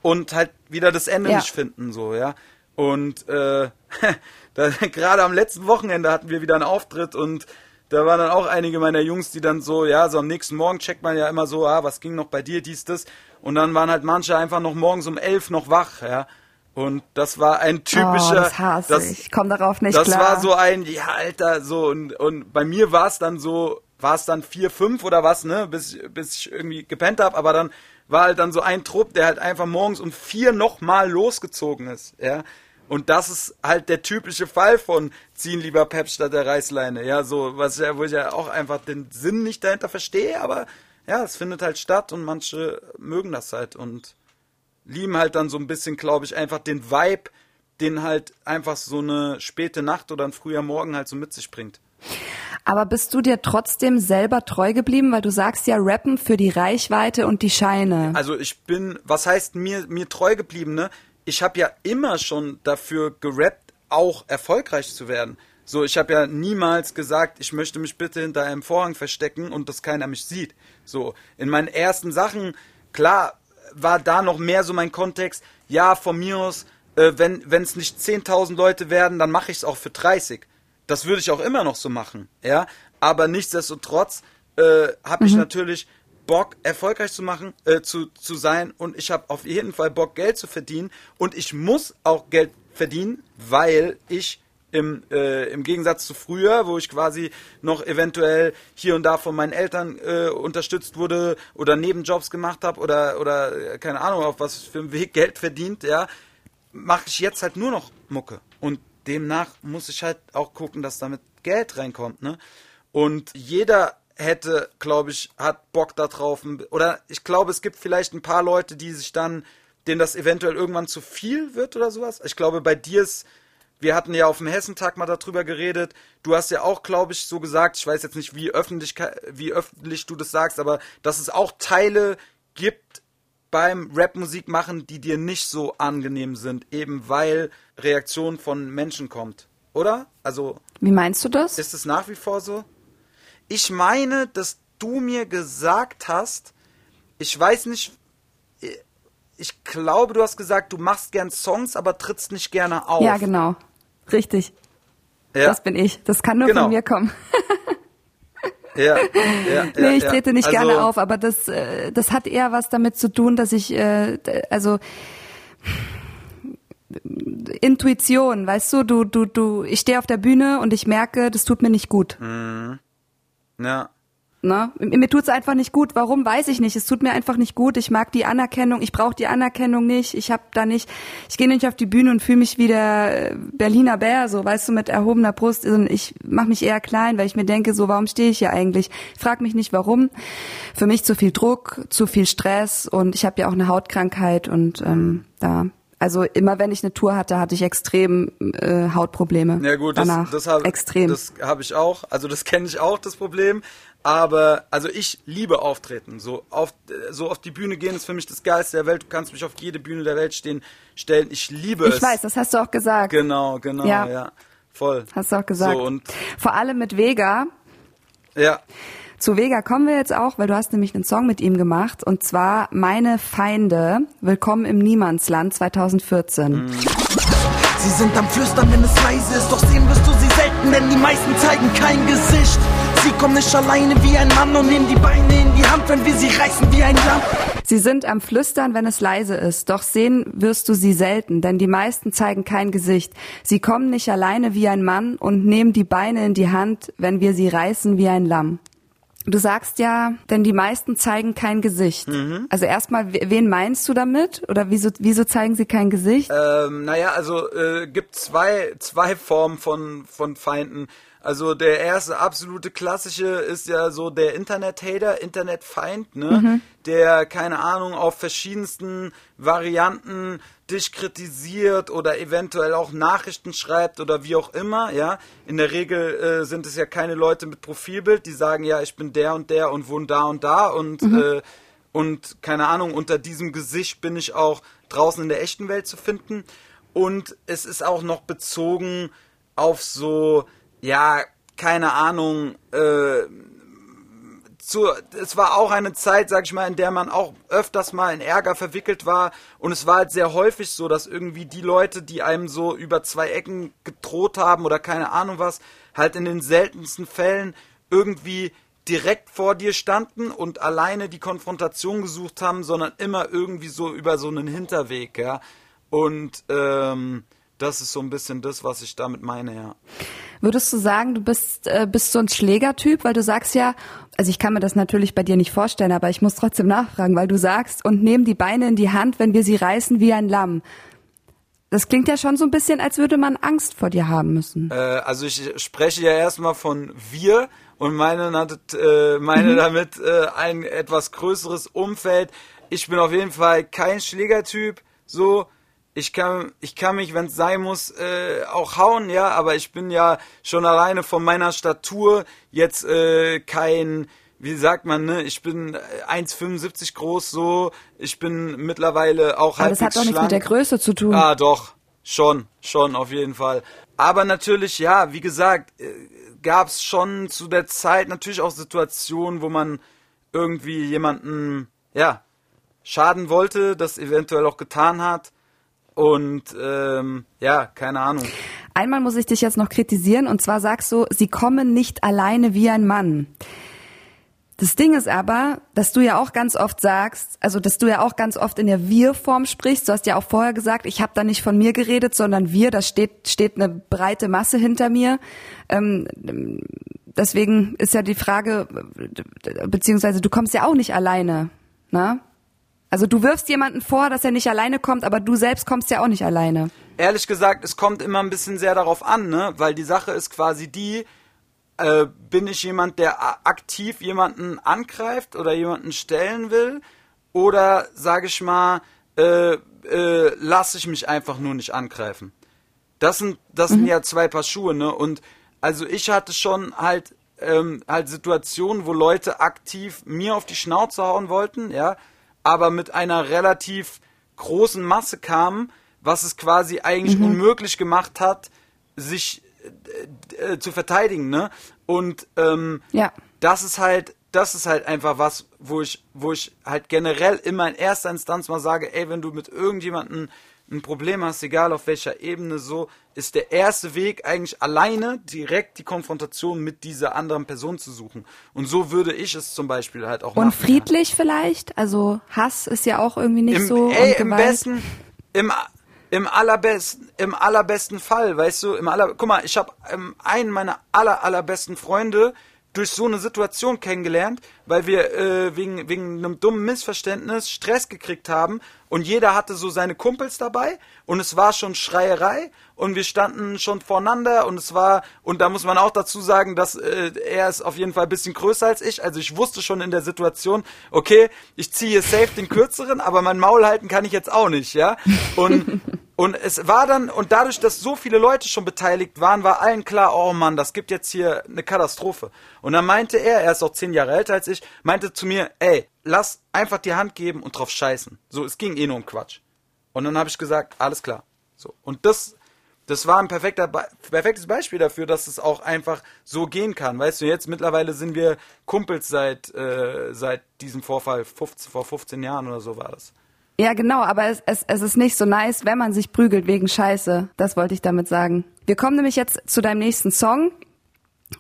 und halt wieder das Ende ja. nicht finden, so, ja. Und äh, [LAUGHS] [LAUGHS] gerade am letzten Wochenende hatten wir wieder einen Auftritt und da waren dann auch einige meiner Jungs, die dann so, ja, so am nächsten Morgen checkt man ja immer so, ah, was ging noch bei dir, dies, das. Und dann waren halt manche einfach noch morgens um elf noch wach, ja. Und das war ein typischer. Oh, das hasse das, ich. komm darauf nicht das klar. Das war so ein, ja, Alter, so und und bei mir war es dann so, war es dann vier, fünf oder was, ne, bis bis ich irgendwie gepennt hab. Aber dann war halt dann so ein Trupp, der halt einfach morgens um vier nochmal losgezogen ist, ja. Und das ist halt der typische Fall von ziehen lieber Pep statt der Reißleine. Ja, so, was ja, wo ich ja auch einfach den Sinn nicht dahinter verstehe, aber ja, es findet halt statt und manche mögen das halt und lieben halt dann so ein bisschen, glaube ich, einfach den Vibe, den halt einfach so eine späte Nacht oder ein früher Morgen halt so mit sich bringt. Aber bist du dir trotzdem selber treu geblieben, weil du sagst ja rappen für die Reichweite und die Scheine. Also ich bin, was heißt mir mir treu geblieben, ne? Ich habe ja immer schon dafür gerappt, auch erfolgreich zu werden. So, ich habe ja niemals gesagt, ich möchte mich bitte hinter einem Vorhang verstecken und dass keiner mich sieht. So, in meinen ersten Sachen, klar, war da noch mehr so mein Kontext. Ja, von mir aus, äh, wenn es nicht 10.000 Leute werden, dann mache ich es auch für 30. Das würde ich auch immer noch so machen, ja. Aber nichtsdestotrotz äh, habe mhm. ich natürlich Bock, erfolgreich zu machen, äh, zu, zu sein und ich habe auf jeden Fall Bock, Geld zu verdienen und ich muss auch Geld verdienen, weil ich im, äh, im Gegensatz zu früher, wo ich quasi noch eventuell hier und da von meinen Eltern äh, unterstützt wurde oder Nebenjobs gemacht habe oder, oder äh, keine Ahnung, auf was für einen Weg Geld verdient, ja, mache ich jetzt halt nur noch Mucke. Und demnach muss ich halt auch gucken, dass damit Geld reinkommt, ne? Und jeder hätte, glaube ich, hat Bock da drauf. Oder ich glaube, es gibt vielleicht ein paar Leute, die sich dann, denen das eventuell irgendwann zu viel wird oder sowas. Ich glaube, bei dir ist, wir hatten ja auf dem Hessentag mal darüber geredet. Du hast ja auch, glaube ich, so gesagt, ich weiß jetzt nicht, wie öffentlich, wie öffentlich du das sagst, aber dass es auch Teile gibt beim Rapmusik machen, die dir nicht so angenehm sind, eben weil Reaktion von Menschen kommt. Oder? Also. Wie meinst du das? Ist es nach wie vor so? Ich meine, dass du mir gesagt hast, ich weiß nicht, ich glaube, du hast gesagt, du machst gern Songs, aber trittst nicht gerne auf. Ja, genau. Richtig. Ja. Das bin ich. Das kann nur genau. von mir kommen. ja, ja, [LAUGHS] nee, ich trete nicht also, gerne auf, aber das, äh, das hat eher was damit zu tun, dass ich, äh, also Intuition, weißt du, du, du, du, ich stehe auf der Bühne und ich merke, das tut mir nicht gut. Mhm. Ja. Ne? Mir tut's einfach nicht gut. Warum, weiß ich nicht. Es tut mir einfach nicht gut. Ich mag die Anerkennung. Ich brauche die Anerkennung nicht. Ich habe da nicht, ich gehe nicht auf die Bühne und fühle mich wie der äh, Berliner Bär, so, weißt du, mit erhobener Brust. Also ich mache mich eher klein, weil ich mir denke, so, warum stehe ich hier eigentlich? Ich frage mich nicht, warum. Für mich zu viel Druck, zu viel Stress und ich habe ja auch eine Hautkrankheit und ähm, da Also immer wenn ich eine Tour hatte, hatte ich extrem äh, Hautprobleme. Ja gut, danach. das, das habe extrem. Das habe ich auch. Also das [LAUGHS] kenne ich auch, das Problem. Aber also ich liebe Auftreten. So auf so auf die Bühne gehen ist für mich das Geilste der Welt. Du kannst mich auf jede Bühne der Welt stehen stellen. Ich liebe ich es. Ich weiß, das hast du auch gesagt. Genau, genau, ja. ja. Voll. Hast du auch gesagt. So, und Vor allem mit Vega. Ja. Zu Vega kommen wir jetzt auch, weil du hast nämlich einen Song mit ihm gemacht und zwar Meine Feinde. Willkommen im Niemandsland 2014. Mhm. Sie sind am Flüstern, wenn es leise ist, doch sehen wirst du sie selten, denn die meisten zeigen kein Gesicht. Sie kommen nicht alleine wie ein Mann und nehmen die Beine in die Hand, wenn wir sie reißen wie ein Lamm. Sie sind am Flüstern, wenn es leise ist, doch sehen wirst du sie selten, denn die meisten zeigen kein Gesicht. Sie kommen nicht alleine wie ein Mann und nehmen die Beine in die Hand, wenn wir sie reißen wie ein Lamm. Du sagst ja, denn die meisten zeigen kein Gesicht. Mhm. Also erstmal, wen meinst du damit? Oder wieso, wieso zeigen sie kein Gesicht? Ähm, naja, also äh, gibt zwei, zwei Formen von, von Feinden. Also der erste absolute klassische ist ja so der Internet-Hater, Internet-Feind, ne? Mhm. Der, keine Ahnung, auf verschiedensten Varianten dich kritisiert oder eventuell auch Nachrichten schreibt oder wie auch immer, ja. In der Regel äh, sind es ja keine Leute mit Profilbild, die sagen, ja, ich bin der und der und wohne da und da und, mhm. äh, und keine Ahnung, unter diesem Gesicht bin ich auch draußen in der echten Welt zu finden. Und es ist auch noch bezogen auf so ja, keine Ahnung, äh, zu, es war auch eine Zeit, sag ich mal, in der man auch öfters mal in Ärger verwickelt war und es war halt sehr häufig so, dass irgendwie die Leute, die einem so über zwei Ecken gedroht haben oder keine Ahnung was, halt in den seltensten Fällen irgendwie direkt vor dir standen und alleine die Konfrontation gesucht haben, sondern immer irgendwie so über so einen Hinterweg, ja. Und ähm, das ist so ein bisschen das, was ich damit meine, ja. Würdest du sagen, du bist, äh, bist so ein Schlägertyp, weil du sagst ja, also ich kann mir das natürlich bei dir nicht vorstellen, aber ich muss trotzdem nachfragen, weil du sagst, und nehmen die Beine in die Hand, wenn wir sie reißen wie ein Lamm. Das klingt ja schon so ein bisschen, als würde man Angst vor dir haben müssen. Äh, also ich spreche ja erstmal von wir und meine, äh, meine mhm. damit äh, ein etwas größeres Umfeld. Ich bin auf jeden Fall kein Schlägertyp, so ich kann, ich kann mich, wenn es sein muss, äh, auch hauen, ja, aber ich bin ja schon alleine von meiner Statur jetzt äh, kein, wie sagt man, ne, ich bin 1,75 groß so, ich bin mittlerweile auch halt. Aber das hat doch nichts mit der Größe zu tun. Ah, doch, schon, schon, auf jeden Fall. Aber natürlich, ja, wie gesagt, äh, gab es schon zu der Zeit natürlich auch Situationen, wo man irgendwie jemanden, ja, schaden wollte, das eventuell auch getan hat. Und ähm, ja, keine Ahnung. Einmal muss ich dich jetzt noch kritisieren und zwar sagst du, sie kommen nicht alleine wie ein Mann. Das Ding ist aber, dass du ja auch ganz oft sagst, also dass du ja auch ganz oft in der Wir-Form sprichst. Du hast ja auch vorher gesagt, ich habe da nicht von mir geredet, sondern wir, da steht, steht eine breite Masse hinter mir. Ähm, deswegen ist ja die Frage, beziehungsweise du kommst ja auch nicht alleine. Ne? Also du wirfst jemanden vor, dass er nicht alleine kommt, aber du selbst kommst ja auch nicht alleine. Ehrlich gesagt, es kommt immer ein bisschen sehr darauf an, ne? Weil die Sache ist quasi die, äh, bin ich jemand, der aktiv jemanden angreift oder jemanden stellen will? Oder sage ich mal, äh, äh, lasse ich mich einfach nur nicht angreifen? Das sind, das mhm. sind ja zwei Paar Schuhe, ne? Und also ich hatte schon halt, ähm, halt Situationen, wo Leute aktiv mir auf die Schnauze hauen wollten, ja aber mit einer relativ großen Masse kam, was es quasi eigentlich mhm. unmöglich gemacht hat, sich äh, äh, zu verteidigen, ne? Und ähm, ja. das ist halt, das ist halt einfach was, wo ich, wo ich halt generell immer in erster Instanz mal sage, ey, wenn du mit irgendjemandem ein Problem hast, egal auf welcher Ebene, so ist der erste Weg eigentlich alleine direkt die Konfrontation mit dieser anderen Person zu suchen. Und so würde ich es zum Beispiel halt auch machen. Und friedlich vielleicht? Also Hass ist ja auch irgendwie nicht Im, so. Ey, im besten, im, im allerbesten, im allerbesten Fall, weißt du, im aller, guck mal, ich habe ähm, einen meiner aller, allerbesten Freunde, durch so eine Situation kennengelernt, weil wir äh, wegen, wegen einem dummen Missverständnis Stress gekriegt haben und jeder hatte so seine Kumpels dabei und es war schon Schreierei und wir standen schon voreinander und es war, und da muss man auch dazu sagen, dass äh, er ist auf jeden Fall ein bisschen größer als ich, also ich wusste schon in der Situation, okay, ich ziehe safe den kürzeren, aber mein Maul halten kann ich jetzt auch nicht, ja, und [LAUGHS] Und es war dann, und dadurch, dass so viele Leute schon beteiligt waren, war allen klar, oh Mann, das gibt jetzt hier eine Katastrophe. Und dann meinte er, er ist auch zehn Jahre älter als ich, meinte zu mir, ey, lass einfach die Hand geben und drauf scheißen. So, es ging eh nur um Quatsch. Und dann habe ich gesagt, alles klar. So. Und das, das war ein perfekter, perfektes Beispiel dafür, dass es auch einfach so gehen kann. Weißt du, jetzt mittlerweile sind wir Kumpels seit, äh, seit diesem Vorfall, 15, vor 15 Jahren oder so war das. Ja, genau, aber es, es, es ist nicht so nice, wenn man sich prügelt wegen Scheiße. Das wollte ich damit sagen. Wir kommen nämlich jetzt zu deinem nächsten Song.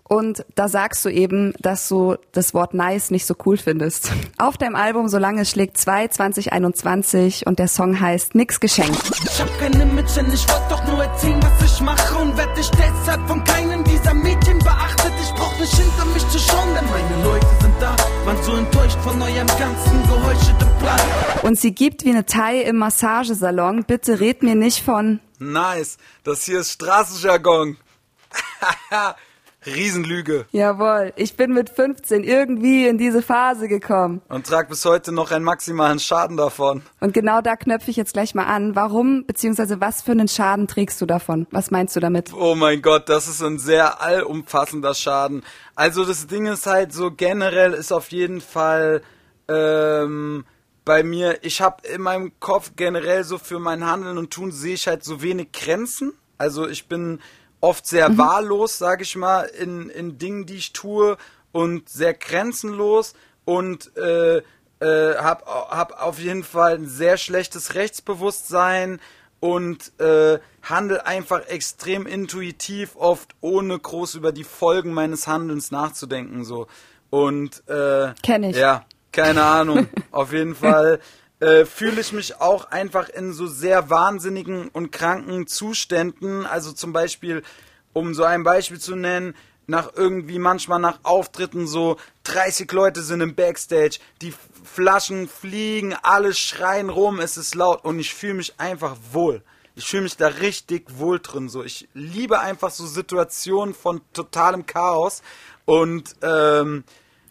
Und da sagst du eben, dass du das Wort nice nicht so cool findest. Auf deinem Album Solange es schlägt 2 2021 und der Song heißt Nix geschenkt. Ich hab kein Image, denn ich wollte doch nur erzählen, was ich mache und werde ich deshalb von keinem dieser Mädchen beachtet. Ich brauch nicht hinter mich zu schauen, denn meine Leute sind da, waren so enttäuscht von eurem ganzen geheuchelten Plan. Und sie gibt wie eine Thai im Massagesalon. Bitte red mir nicht von. Nice, das hier ist Straßenjargon. [LAUGHS] Riesenlüge. Jawohl, ich bin mit 15 irgendwie in diese Phase gekommen. Und trag bis heute noch einen maximalen Schaden davon. Und genau da knöpfe ich jetzt gleich mal an. Warum, beziehungsweise was für einen Schaden trägst du davon? Was meinst du damit? Oh mein Gott, das ist ein sehr allumfassender Schaden. Also das Ding ist halt so generell ist auf jeden Fall ähm, bei mir, ich habe in meinem Kopf generell so für mein Handeln und Tun sehe ich halt so wenig Grenzen. Also ich bin oft sehr mhm. wahllos, sage ich mal, in, in Dingen, die ich tue und sehr grenzenlos und äh, äh, hab, hab auf jeden Fall ein sehr schlechtes Rechtsbewusstsein und äh, handle einfach extrem intuitiv, oft ohne groß über die Folgen meines Handelns nachzudenken so. Und äh, kenne ich. ja keine Ahnung. [LAUGHS] Auf jeden Fall äh, fühle ich mich auch einfach in so sehr wahnsinnigen und kranken Zuständen. Also zum Beispiel, um so ein Beispiel zu nennen, nach irgendwie manchmal nach Auftritten so 30 Leute sind im Backstage, die Flaschen fliegen, alle schreien rum, es ist laut und ich fühle mich einfach wohl. Ich fühle mich da richtig wohl drin. So, ich liebe einfach so Situationen von totalem Chaos und ähm,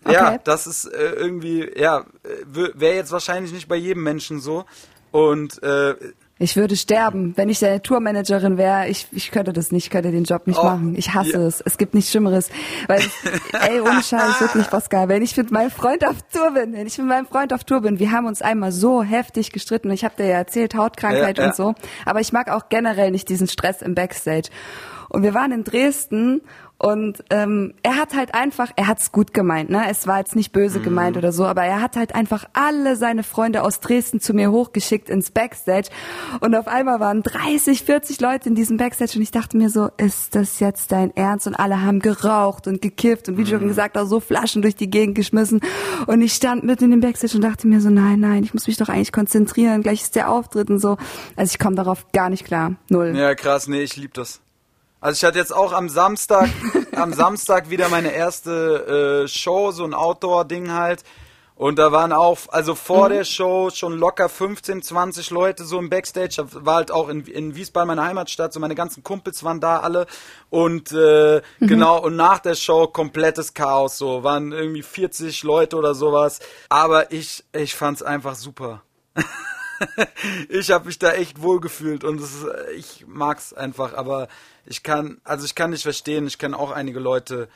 Okay. Ja, das ist äh, irgendwie, ja, wäre jetzt wahrscheinlich nicht bei jedem Menschen so. Und äh, ich würde sterben, wenn ich deine Tourmanagerin wäre. Ich, ich könnte das nicht, ich könnte den Job nicht oh, machen. Ich hasse ja. es. Es gibt nichts Schlimmeres. Weil, [LAUGHS] ey, ohne Scheiß, wirklich, Pascal, wenn ich mit meinem Freund auf Tour bin, wenn ich mit meinem Freund auf Tour bin, wir haben uns einmal so heftig gestritten. Ich habe dir ja erzählt, Hautkrankheit ja, ja. und so. Aber ich mag auch generell nicht diesen Stress im Backstage. Und wir waren in Dresden und ähm, er hat halt einfach, er hat's gut gemeint, ne? Es war jetzt nicht böse mhm. gemeint oder so, aber er hat halt einfach alle seine Freunde aus Dresden zu mir hochgeschickt ins Backstage. Und auf einmal waren 30, 40 Leute in diesem Backstage und ich dachte mir so, ist das jetzt dein Ernst? Und alle haben geraucht und gekifft und wie mhm. schon gesagt, auch so Flaschen durch die Gegend geschmissen. Und ich stand mitten in dem Backstage und dachte mir so, nein, nein, ich muss mich doch eigentlich konzentrieren, gleich ist der Auftritt und so. Also ich komme darauf gar nicht klar. Null. Ja, krass, nee, ich lieb das. Also ich hatte jetzt auch am Samstag, [LAUGHS] am Samstag wieder meine erste äh, Show, so ein Outdoor-Ding halt. Und da waren auch, also vor mhm. der Show schon locker 15, 20 Leute so im Backstage. Da war halt auch in, in Wiesbaden, meine Heimatstadt, so meine ganzen Kumpels waren da alle. Und äh, mhm. genau, und nach der Show komplettes Chaos. So, waren irgendwie 40 Leute oder sowas. Aber ich, ich fand's einfach super. [LAUGHS] [LAUGHS] ich habe mich da echt wohl gefühlt und ist, ich mag's einfach, aber ich kann, also ich kann nicht verstehen, ich kenne auch einige Leute,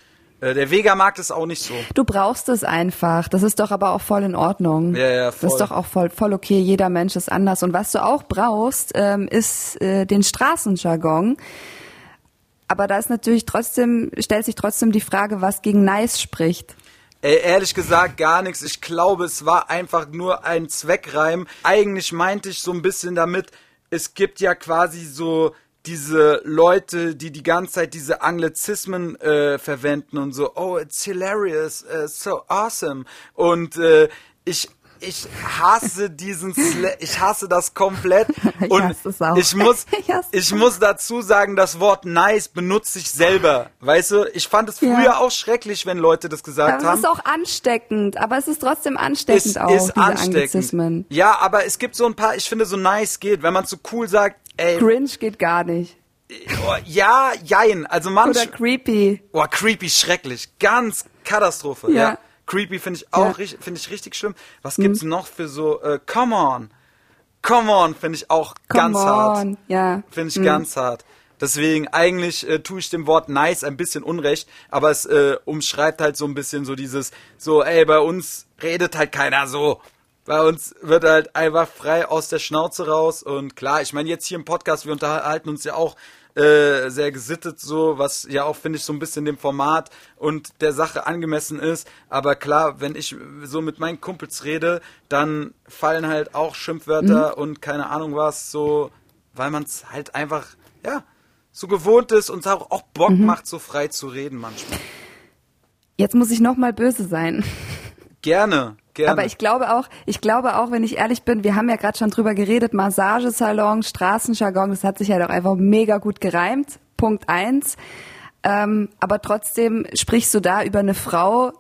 äh, der Vega mag das auch nicht so. Du brauchst es einfach. Das ist doch aber auch voll in Ordnung. Ja, ja, voll. Das ist doch auch voll, voll okay. Jeder Mensch ist anders. Und was du auch brauchst, ähm, ist äh, den Straßenjargon. Aber da ist natürlich trotzdem, stellt sich trotzdem die Frage, was gegen Nice spricht. Ey, ehrlich gesagt gar nichts. Ich glaube, es war einfach nur ein Zweckreim. Eigentlich meinte ich so ein bisschen damit, es gibt ja quasi so diese Leute, die die ganze Zeit diese Anglizismen äh, verwenden und so, oh, it's hilarious, uh, so awesome. Und äh, ich ich hasse diesen Sla ich hasse das komplett [LAUGHS] Ich und hasse es auch. ich muss [LAUGHS] Ich ich muss dazu sagen, das Wort nice benutze ich selber. Weißt du, ich fand es früher Ja. auch schrecklich, wenn Leute das gesagt Aber es haben. ist auch ansteckend, aber es ist trotzdem ansteckend ist, auch, ist ansteckend. Ja, aber es gibt so ein paar, ich finde so nice geht, wenn man so cool sagt, ey, Cringe geht gar nicht. oh, ja, jein, also manch, Oder creepy. Boah, creepy, schrecklich. Ganz Katastrophe. Ja. Ja. Creepy finde ich auch Ja. richtig, finde ich richtig schlimm. Was gibt's noch für so, äh, come on. Come on, finde ich auch Come ganz on. hart. Ja. Finde ich ganz hart. Deswegen, eigentlich äh, tue ich dem Wort nice ein bisschen Unrecht, aber es äh, umschreibt halt so ein bisschen so dieses, so, ey, bei uns redet halt keiner so. Bei uns wird halt einfach frei aus der Schnauze raus und klar, ich meine jetzt hier im Podcast, wir unterhalten uns ja auch äh, sehr gesittet so, was ja auch, finde ich, so ein bisschen dem Format und der Sache angemessen ist. Aber klar, wenn ich so mit meinen Kumpels rede, dann fallen halt auch Schimpfwörter und keine Ahnung was, so, weil man es halt einfach, ja, so gewohnt ist und es auch, auch Bock macht, so frei zu reden manchmal. Jetzt muss ich noch mal böse sein. Gerne, gerne. Aber ich glaube auch, ich glaube auch, wenn ich ehrlich bin, wir haben ja gerade schon drüber geredet, Massagesalon, Straßenjargon, das hat sich ja doch einfach mega gut gereimt. Punkt eins. Ähm, aber trotzdem sprichst du da über eine Frau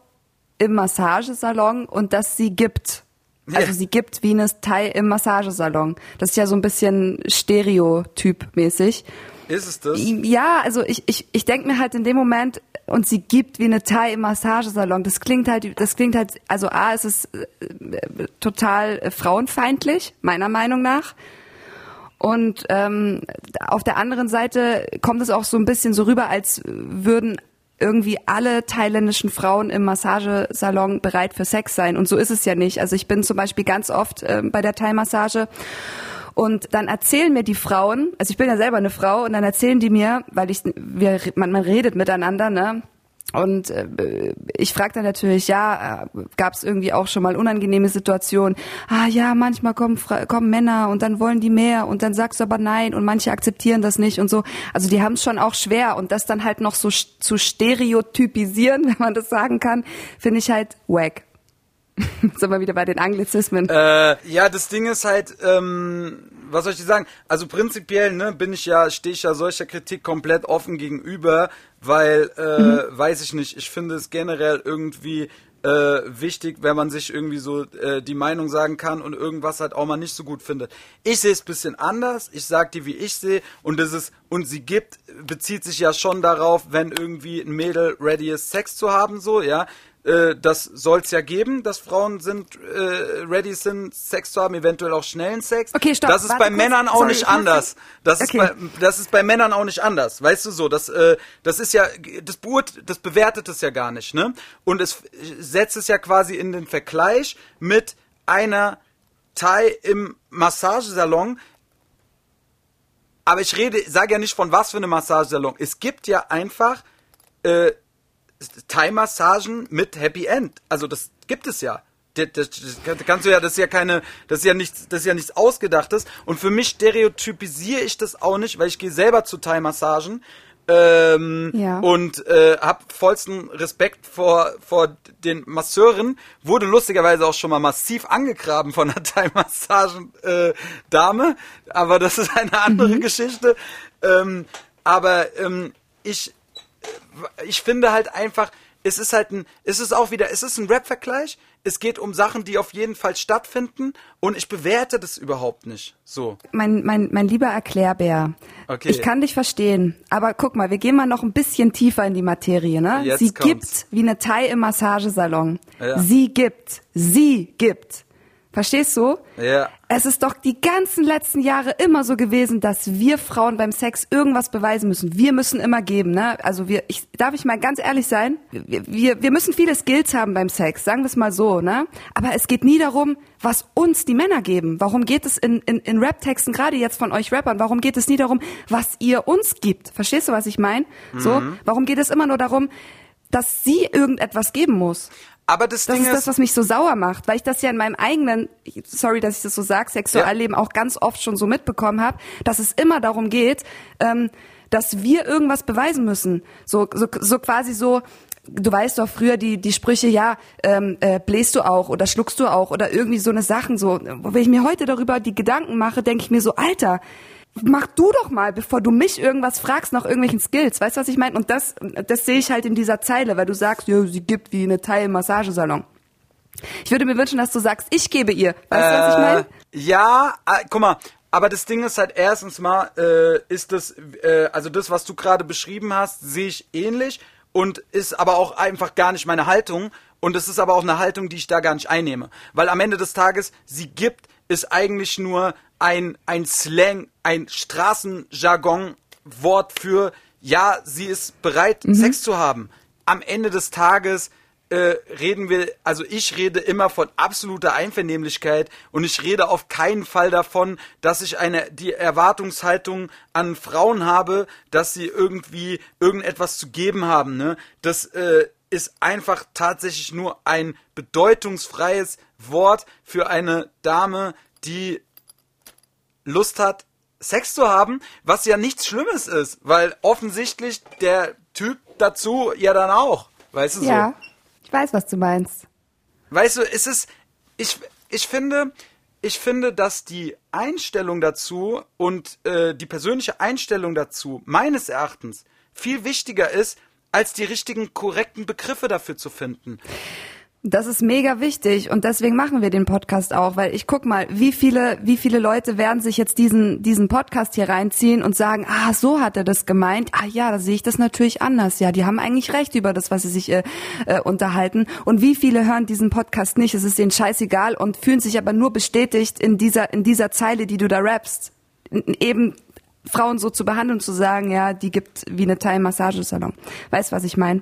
im Massagesalon und dass sie gibt. Also Ja. sie gibt wie eine Thai im Massagesalon. Das ist ja so ein bisschen Stereotyp-mäßig. Ist es das? Ja, also ich, ich, ich denke mir halt in dem Moment, und sie gibt wie eine Thai im Massagesalon. Das klingt halt, das klingt halt, also A, es ist äh, äh, total äh, frauenfeindlich, meiner Meinung nach. Und ähm, auf der anderen Seite kommt es auch so ein bisschen so rüber, als würden irgendwie alle thailändischen Frauen im Massagesalon bereit für Sex sein. Und so ist es ja nicht. Also ich bin zum Beispiel ganz oft ähm, bei der Thai-Massage und dann erzählen mir die Frauen, also ich bin ja selber eine Frau, und dann erzählen die mir, weil ich, wir, man, man redet miteinander, ne? Und äh, ich frage dann natürlich, ja, äh, gab es irgendwie auch schon mal unangenehme Situationen? Ah ja, manchmal kommen, kommen Männer und dann wollen die mehr und dann sagst du aber nein und manche akzeptieren das nicht und so. Also die haben es schon auch schwer und das dann halt noch so zu stereotypisieren, [LAUGHS] wenn man das sagen kann, finde ich halt wack. [LAUGHS] Sind wir wieder bei den Anglizismen. Äh, ja, das Ding ist halt, ähm, was soll ich dir sagen? Also prinzipiell, ne, bin ich ja, stehe ich ja solcher Kritik komplett offen gegenüber, weil, äh, weiß ich nicht, ich finde es generell irgendwie äh, wichtig, wenn man sich irgendwie so äh, die Meinung sagen kann und irgendwas halt auch mal nicht so gut findet. Ich sehe es bisschen anders, ich sag dir, wie ich sehe und das ist, und sie gibt, bezieht sich ja schon darauf, wenn irgendwie ein Mädel ready ist, Sex zu haben, so, ja, äh, das soll es ja geben, dass Frauen sind äh, ready sind, Sex zu haben, eventuell auch schnellen Sex. Okay, stopp, Das ist bei kurz. Männern auch Sorry, nicht anders. Das ist Okay. bei das ist bei Männern auch nicht anders. Weißt du so, das äh, das ist ja das beurt, das bewertet es ja gar nicht, ne? Und es setzt es ja quasi in den Vergleich mit einer Thai im Massagesalon, aber ich rede, sage ja nicht von was für einem Massagesalon. Es gibt ja einfach äh, Thai-Massagen mit Happy End. Also das gibt es ja. Das, das, das kannst du ja, das ist ja keine, das ist ja nichts, das ist ja nichts Ausgedachtes. Und für mich stereotypisiere ich das auch nicht, weil ich gehe selber zu Thai-Massagen ähm, Ja. und äh, hab vollsten Respekt vor vor den Masseuren. Wurde lustigerweise auch schon mal massiv angegraben von einer [LAUGHS] Thai-Massagen äh, Dame, aber das ist eine andere Geschichte. Ähm, aber ähm, ich ich finde halt einfach, es ist halt ein, es ist auch wieder, es ist ein Rap-Vergleich. Es geht um Sachen, die auf jeden Fall stattfinden und ich bewerte das überhaupt nicht. So. mein, mein, mein lieber Erklärbär, Okay. ich kann dich verstehen, aber guck mal, wir gehen mal noch ein bisschen tiefer in die Materie, ne? Jetzt sie kommt's. gibt wie eine Thai im Massagesalon. Ja. Sie gibt, sie gibt. Verstehst du? Ja. Es ist doch die ganzen letzten Jahre immer so gewesen, dass wir Frauen beim Sex irgendwas beweisen müssen. Wir müssen immer geben, ne? Also wir, ich, darf ich mal ganz ehrlich sein? Wir, wir, wir müssen viele Skills haben beim Sex, sagen wir es mal so, ne? Aber es geht nie darum, was uns die Männer geben. Warum geht es in, in, in Rap-Texten, gerade jetzt von euch Rappern, warum geht es nie darum, was ihr uns gibt? Verstehst du, was ich meine? So? Warum geht es immer nur darum, dass sie irgendetwas geben muss? Aber das, Das Ding ist ist, das, was mich so sauer macht, weil ich das ja in meinem eigenen, sorry, dass ich das so sage, Sexualleben auch ganz oft schon so mitbekommen habe, dass es immer darum geht, ähm, dass wir irgendwas beweisen müssen. So, so, so quasi so, du weißt doch früher die, die Sprüche, ja, ähm, äh, bläst du auch oder schluckst du auch oder irgendwie so eine Sachen so. Wenn ich mir heute darüber die Gedanken mache, denke ich mir so, Alter, mach du doch mal, bevor du mich irgendwas fragst nach irgendwelchen Skills. Weißt du, was ich meine? Und das, das sehe ich halt in dieser Zeile, weil du sagst, ja, sie gibt wie eine Teil Massagesalon. Ich würde mir wünschen, dass du sagst, ich gebe ihr. Weißt du, was ich meine? Ja, äh, guck mal, aber das Ding ist halt erstens mal, äh, ist das, äh, also das, was du gerade beschrieben hast, sehe ich ähnlich und ist aber auch einfach gar nicht meine Haltung. Und es ist aber auch eine Haltung, die ich da gar nicht einnehme. Weil am Ende des Tages, sie gibt, ist eigentlich nur ein, ein Slang, ein Straßenjargon-Wort für, ja, sie ist bereit, Sex zu haben. Am Ende des Tages äh, reden wir, also ich rede immer von absoluter Einvernehmlichkeit und ich rede auf keinen Fall davon, dass ich eine die Erwartungshaltung an Frauen habe, dass sie irgendwie irgendetwas zu geben haben. Ne? Das äh, ist einfach tatsächlich nur ein bedeutungsfreies Wort für eine Dame, die Lust hat, Sex zu haben, was ja nichts Schlimmes ist, weil offensichtlich der Typ dazu ja dann auch, weißt du so. Ja, ich weiß, was du meinst. Weißt du, es ist, ich, ich finde, ich finde, dass die Einstellung dazu und äh, die persönliche Einstellung dazu meines Erachtens viel wichtiger ist, als die richtigen, korrekten Begriffe dafür zu finden. Das ist mega wichtig und deswegen machen wir den Podcast auch, weil ich guck mal, wie viele, wie viele Leute werden sich jetzt diesen, diesen Podcast hier reinziehen und sagen, ah, so hat er das gemeint. Ah ja, da sehe ich das natürlich anders. Ja, die haben eigentlich recht über das, was sie sich äh, äh, unterhalten. Und wie viele hören diesen Podcast nicht? Es ist denen scheißegal und fühlen sich aber nur bestätigt in dieser, in dieser Zeile, die du da rappst. Eben Frauen so zu behandeln, zu sagen, ja, die gibt wie eine Thai-Massagesalon. Weißt, was ich meine?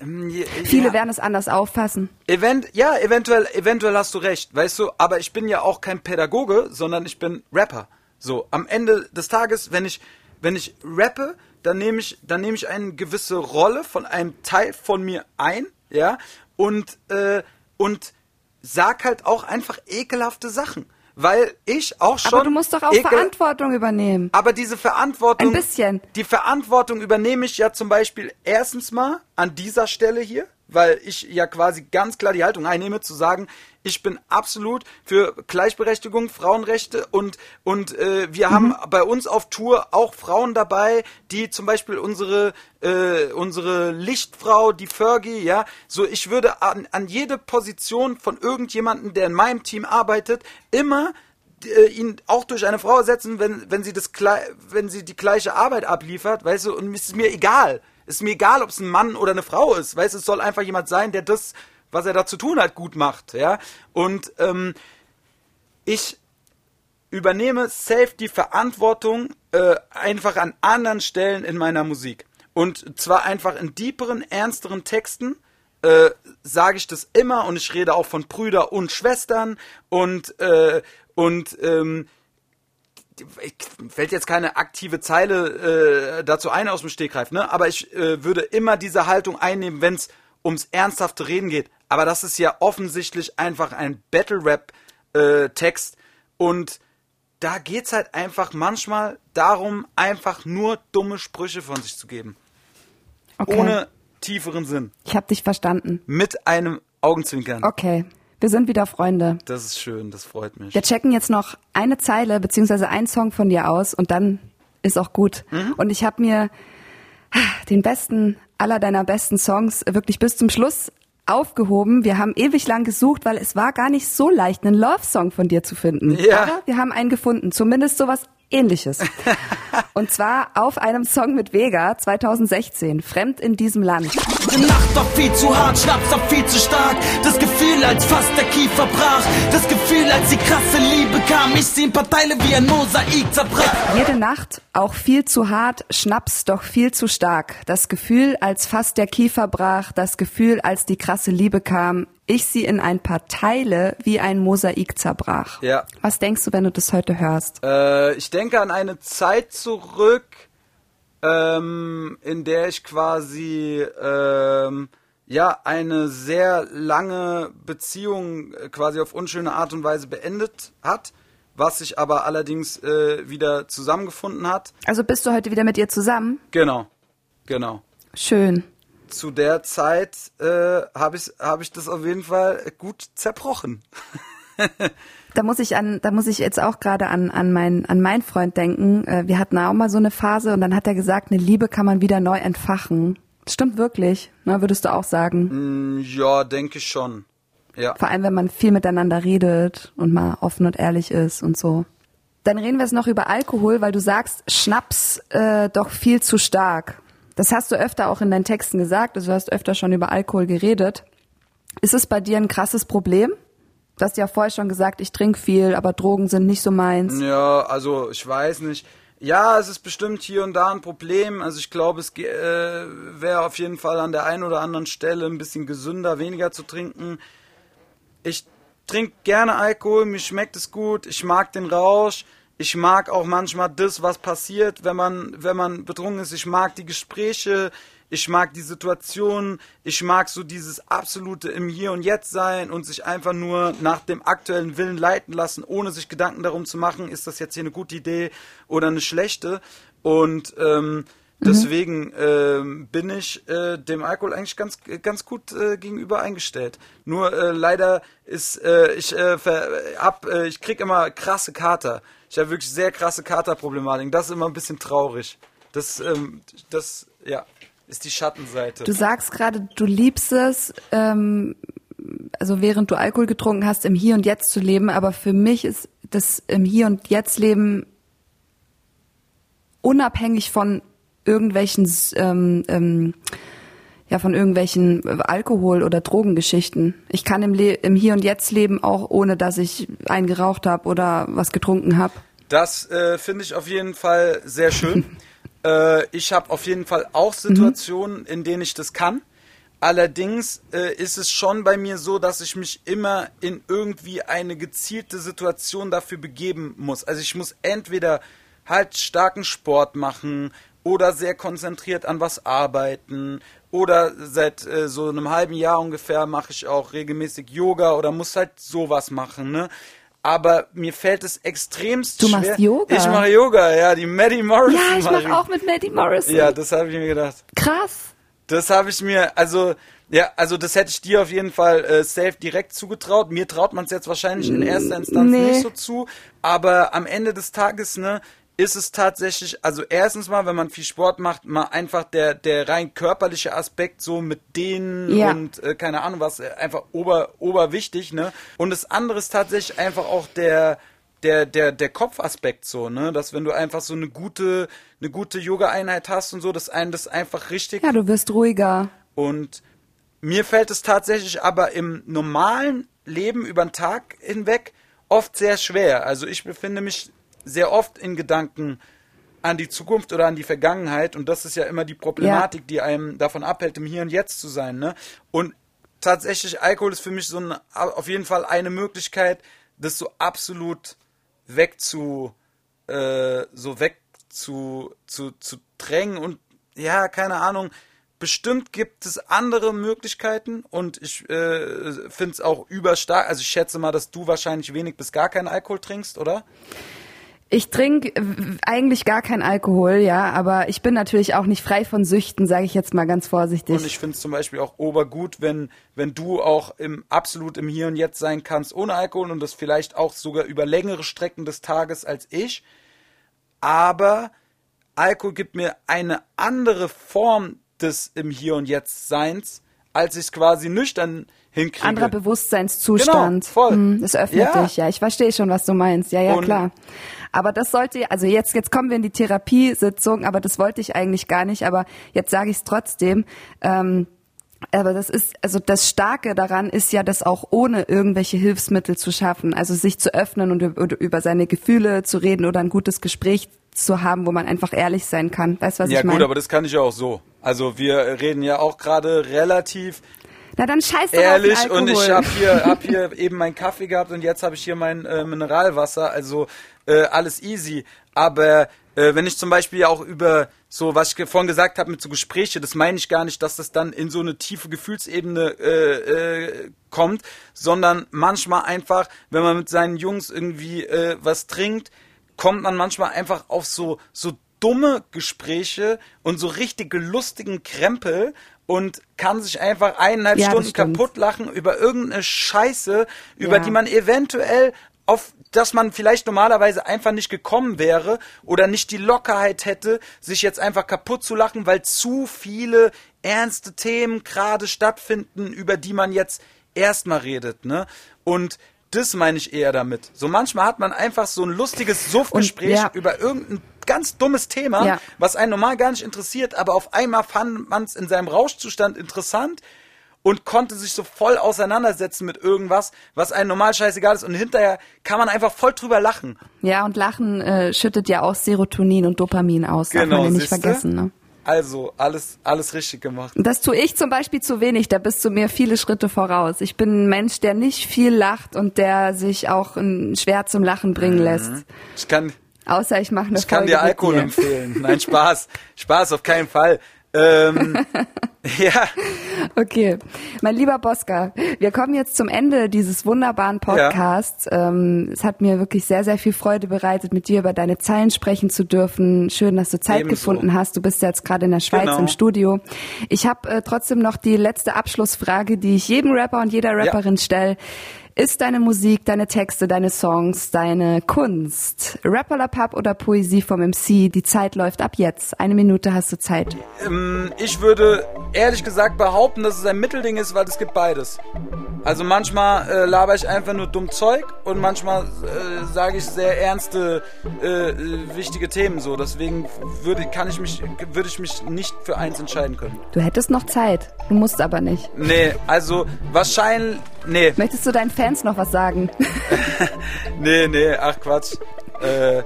Ähm, ja, Viele werden es anders auffassen. Event, ja, eventuell, eventuell hast du recht, weißt du, aber ich bin ja auch kein Pädagoge, sondern ich bin Rapper. So, am Ende des Tages, wenn ich, wenn ich rappe, dann nehme ich, dann nehme ich eine gewisse Rolle von einem Teil von mir ein, ja, und, äh, und sag halt auch einfach ekelhafte Sachen. Weil ich auch schon. Aber du musst doch auch Verantwortung übernehmen. aber diese Verantwortung. Ein bisschen. Die Verantwortung übernehme ich ja zum Beispiel erstens mal an dieser Stelle hier, weil ich ja quasi ganz klar die Haltung einnehme, zu sagen, ich bin absolut für Gleichberechtigung, Frauenrechte und, und äh, wir haben bei uns auf Tour auch Frauen dabei, die zum Beispiel unsere, äh, unsere Lichtfrau, die Fergie, ja, so ich würde an, an jede Position von irgendjemandem, der in meinem Team arbeitet, immer äh, ihn auch durch eine Frau ersetzen, wenn, wenn sie das wenn sie die gleiche Arbeit abliefert, weißt du, und es ist mir egal. Ist mir egal, ob es ein Mann oder eine Frau ist, weißt es soll einfach jemand sein, der das, was er da zu tun hat, gut macht, ja. Und ähm, ich übernehme safe die Verantwortung äh, einfach an anderen Stellen in meiner Musik. Und zwar einfach in deeperen, ernsteren Texten äh, sage ich das immer und ich rede auch von Brüder und Schwestern und äh, und ähm, fällt jetzt keine aktive Zeile äh, dazu ein aus dem Stegreif, ne? Aber ich äh, würde immer diese Haltung einnehmen, wenn es ums ernsthafte Reden geht. Aber das ist ja offensichtlich einfach ein Battle Rap äh, Text und da geht's halt einfach manchmal darum, einfach nur dumme Sprüche von sich zu geben, Okay. ohne tieferen Sinn, ich habe dich verstanden. mit einem Augenzwinkern. Okay. Wir sind wieder Freunde. Das ist schön, das freut mich. Wir checken jetzt noch eine Zeile beziehungsweise einen Song von dir aus und dann ist auch gut. Und ich habe mir den besten aller deiner besten Songs wirklich bis zum Schluss aufgehoben. Wir haben ewig lang gesucht, weil es war gar nicht so leicht, einen Love-Song von dir zu finden. Ja. Aber wir haben einen gefunden, zumindest sowas ähnliches. [LAUGHS] und zwar auf einem Song mit Vega 2016, Fremd in diesem Land. Die Nacht war viel zu hart, Schnaps war viel zu stark. Das Gefühl, als fast der Kiefer brach. Das Gefühl, als die krasse Liebe kam. Ich sie in paar Teile wie ein Mosaik zerbrach. Jede Nacht auch viel zu hart, Schnaps doch viel zu stark. Das Gefühl, als fast der Kiefer brach, das Gefühl, als die krasse Liebe kam, ich sie in ein paar Teile wie ein Mosaik zerbrach. Ja. Was denkst du, wenn du das heute hörst? Äh, ich denke an eine Zeit zurück, ähm, in der ich quasi ähm, ja eine sehr lange Beziehung äh, quasi auf unschöne Art und Weise beendet hat, was sich aber allerdings äh, wieder zusammengefunden hat. Also bist du heute wieder mit ihr zusammen? Genau, genau. Schön. Zu der Zeit äh, habe ich, hab ich das auf jeden Fall gut zerbrochen. [LAUGHS] da muss ich an, da muss ich jetzt auch gerade an, an meinen, an meinen Freund denken. Äh, wir hatten auch mal so eine Phase und dann hat er gesagt, eine Liebe kann man wieder neu entfachen. Das stimmt wirklich, ne, würdest du auch sagen? Mm, ja, denke ich schon. Ja. Vor allem, wenn man viel miteinander redet und mal offen und ehrlich ist und so. Dann reden wir jetzt noch über Alkohol, weil du sagst, Schnaps äh, doch viel zu stark. Das hast du öfter auch in deinen Texten gesagt, also du hast öfter schon über Alkohol geredet. Ist es bei dir ein krasses Problem? Du hast ja vorher schon gesagt, ich trinke viel, aber Drogen sind nicht so meins. Ja, also ich weiß nicht. Ja, es ist bestimmt hier und da ein Problem. Also ich glaube, es äh, wäre auf jeden Fall an der einen oder anderen Stelle ein bisschen gesünder, weniger zu trinken. Ich trinke gerne Alkohol, mir schmeckt es gut, ich mag den Rausch. Ich mag auch manchmal das, was passiert, wenn man, wenn man betrunken ist. Ich mag die Gespräche, ich mag die Situation, ich mag so dieses absolute im Hier und Jetzt sein und sich einfach nur nach dem aktuellen Willen leiten lassen, ohne sich Gedanken darum zu machen, ist das jetzt hier eine gute Idee oder eine schlechte. Und ähm, Mhm. Deswegen ähm, bin ich äh, dem Alkohol eigentlich ganz ganz gut äh, gegenüber eingestellt. Nur äh, leider ist äh, ich äh, hab, äh, ich krieg immer krasse Kater. Ich habe wirklich sehr krasse Katerproblematiken. Das ist immer ein bisschen traurig. Das ähm, das ja ist die Schattenseite. Du sagst gerade, du liebst es, ähm, also während du Alkohol getrunken hast, im Hier und Jetzt zu leben. Aber für mich ist das im Hier und Jetzt leben unabhängig von irgendwelchen ähm, ähm, ja von irgendwelchen Alkohol- oder Drogengeschichten. Ich kann im, Le im Hier und Jetzt leben, auch ohne dass ich einen geraucht habe oder was getrunken habe. Das äh, finde ich auf jeden Fall sehr schön. [LAUGHS] äh, ich habe auf jeden Fall auch Situationen, mhm. in denen ich das kann. Allerdings äh, ist es schon bei mir so, dass ich mich immer in irgendwie eine gezielte Situation dafür begeben muss. Also ich muss entweder halt starken Sport machen, oder sehr konzentriert an was arbeiten oder seit äh, so einem halben Jahr ungefähr mache ich auch regelmäßig Yoga oder muss halt sowas machen, ne? Aber mir fällt es extremst du schwer. Du machst Yoga? Ich mache Yoga, ja, die Maddie Morrison. Ja, ich mache mach auch mit Maddie Morrison. Ja, das habe ich mir gedacht. Krass. Das habe ich mir, also ja, also das hätte ich dir auf jeden Fall äh, safe direkt zugetraut. Mir traut man es jetzt wahrscheinlich in erster Instanz nee. nicht so zu. Aber am Ende des Tages, ne, ist es tatsächlich, also erstens mal, wenn man viel Sport macht, mal einfach der, der rein körperliche Aspekt so mit denen ja. und äh, keine Ahnung was, äh, einfach ober, oberwichtig, ne? Und das andere ist tatsächlich einfach auch der, der, der, der Kopfaspekt so, ne? Dass wenn du einfach so eine gute, eine gute Yoga-Einheit hast und so, dass einen das einfach richtig. Ja, du wirst ruhiger. Und mir fällt es tatsächlich aber im normalen Leben über den Tag hinweg oft sehr schwer. Also ich befinde mich sehr oft in Gedanken an die Zukunft oder an die Vergangenheit und das ist ja immer die Problematik, ja. die einem davon abhält, im Hier und Jetzt zu sein. Ne? Und tatsächlich Alkohol ist für mich so ein, auf jeden Fall eine Möglichkeit, das so absolut wegzu äh, so weg zu, zu, zu drängen und ja, keine Ahnung, bestimmt gibt es andere Möglichkeiten und ich äh, finde es auch überstark. Also ich schätze mal, dass du wahrscheinlich wenig bis gar keinen Alkohol trinkst, oder? Ich trinke eigentlich gar keinen Alkohol, ja, aber ich bin natürlich auch nicht frei von Süchten, sage ich jetzt mal ganz vorsichtig. Und ich finde es zum Beispiel auch obergut, wenn, wenn du auch im absolut im Hier und Jetzt sein kannst ohne Alkohol und das vielleicht auch sogar über längere Strecken des Tages als ich. Aber Alkohol gibt mir eine andere Form des im Hier und Jetzt Seins, als ich es quasi nüchtern hinkriege. Anderer Bewusstseinszustand. Genau, voll. Hm, das öffnet ja. dich, ja. Ich verstehe schon, was du meinst. Ja, ja, und klar. Aber das sollte, also jetzt, jetzt kommen wir in die Therapiesitzung, aber das wollte ich eigentlich gar nicht, aber jetzt sage ich es trotzdem. Ähm, aber das ist, also das Starke daran ist ja, das auch ohne irgendwelche Hilfsmittel zu schaffen. Also sich zu öffnen und über seine Gefühle zu reden oder ein gutes Gespräch zu haben, wo man einfach ehrlich sein kann. Weißt du, was ja, ich meine? Ja gut, aber das kann ich ja auch so. Also wir reden ja auch gerade relativ na dann scheiß doch Ehrlich, auf den und ich habe hier, [LAUGHS] hab hier eben meinen Kaffee gehabt und jetzt habe ich hier mein äh, Mineralwasser. Also äh, alles easy. Aber äh, wenn ich zum Beispiel auch über so, was ich vorhin gesagt habe mit so Gespräche, das meine ich gar nicht, dass das dann in so eine tiefe Gefühlsebene äh, äh, kommt, sondern manchmal einfach, wenn man mit seinen Jungs irgendwie äh, was trinkt, kommt man manchmal einfach auf so so dumme Gespräche und so richtige lustigen Krempel und kann sich einfach eineinhalb Ja, Stunden kaputt lachen über irgendeine Scheiße, über Ja. die man eventuell auf dass man vielleicht normalerweise einfach nicht gekommen wäre oder nicht die Lockerheit hätte, sich jetzt einfach kaputt zu lachen, weil zu viele ernste Themen gerade stattfinden, über die man jetzt erstmal redet, ne? Und das meine ich eher damit. So manchmal hat man einfach so ein lustiges Suffgespräch ja. über irgendein ganz dummes Thema, Ja. was einen normal gar nicht interessiert, aber auf einmal fand man es in seinem Rauschzustand interessant und konnte sich so voll auseinandersetzen mit irgendwas, was einem normal scheißegal ist und hinterher kann man einfach voll drüber lachen. Ja, und Lachen äh, schüttet ja auch Serotonin und Dopamin aus, darf Genau, man ja nicht vergessen. Ne? Also alles alles richtig gemacht. Das tue ich zum Beispiel zu wenig, da bist du mir viele Schritte voraus. Ich bin ein Mensch, der nicht viel lacht und der sich auch ähm, schwer zum Lachen bringen lässt. Ich kann Außer ich mache eine ich kann Folge dir mit Alkohol dir. empfehlen. Nein, Spaß. Spaß auf keinen Fall. Ähm, [LAUGHS] ja, Okay, mein lieber Boska, wir kommen jetzt zum Ende dieses wunderbaren Podcasts. Ähm, es hat mir wirklich sehr, sehr viel Freude bereitet, mit dir über deine Zeilen sprechen zu dürfen. Schön, dass du Zeit Ebenso. gefunden hast. Du bist jetzt gerade in der Schweiz Genau. im Studio. Ich habe äh, trotzdem noch die letzte Abschlussfrage, die ich jedem Rapper und jeder Rapperin stelle. Ist deine Musik, deine Texte, deine Songs, deine Kunst, Rap oder Poesie vom MC? Die Zeit läuft ab jetzt. Eine Minute hast du Zeit. ähm, ich würde ehrlich gesagt behaupten, dass es ein Mittelding ist, weil es gibt beides. Also manchmal äh, laber ich einfach nur dumm Zeug und manchmal äh, sage ich sehr ernste, äh, äh, wichtige Themen so. Deswegen würde kann ich mich würde ich mich nicht für eins entscheiden können. Du hättest noch Zeit. Du musst aber nicht. Nee, also wahrscheinlich nee, Möchtest du deinen Fans noch was sagen? [LAUGHS] nee, nee, ach Quatsch. Äh,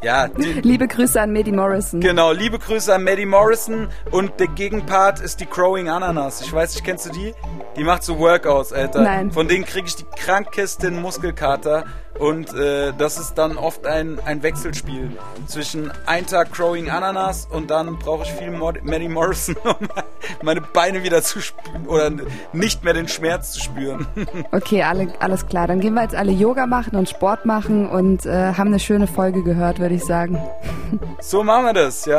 ja, die, Liebe Grüße an Medi Morrison. Genau, liebe Grüße an Maddie Morrison und der Gegenpart ist die Crowing Ananas. Ich weiß nicht, kennst du die? Die macht so Workouts, Alter. Nein. Von denen kriege ich die krankesten Muskelkater und äh, das ist dann oft ein, ein Wechselspiel zwischen ein Tag Crowing Ananas und dann brauche ich viel Mod Maddie Morrison, [LAUGHS] um meine Beine wieder zu spüren oder nicht mehr den Schmerz zu spüren. [LAUGHS] Okay, alle, alles klar. Dann gehen wir jetzt alle Yoga machen und Sport machen und äh, haben eine schöne Folge gehört, würde ich sagen. [LAUGHS] So machen wir das, ja.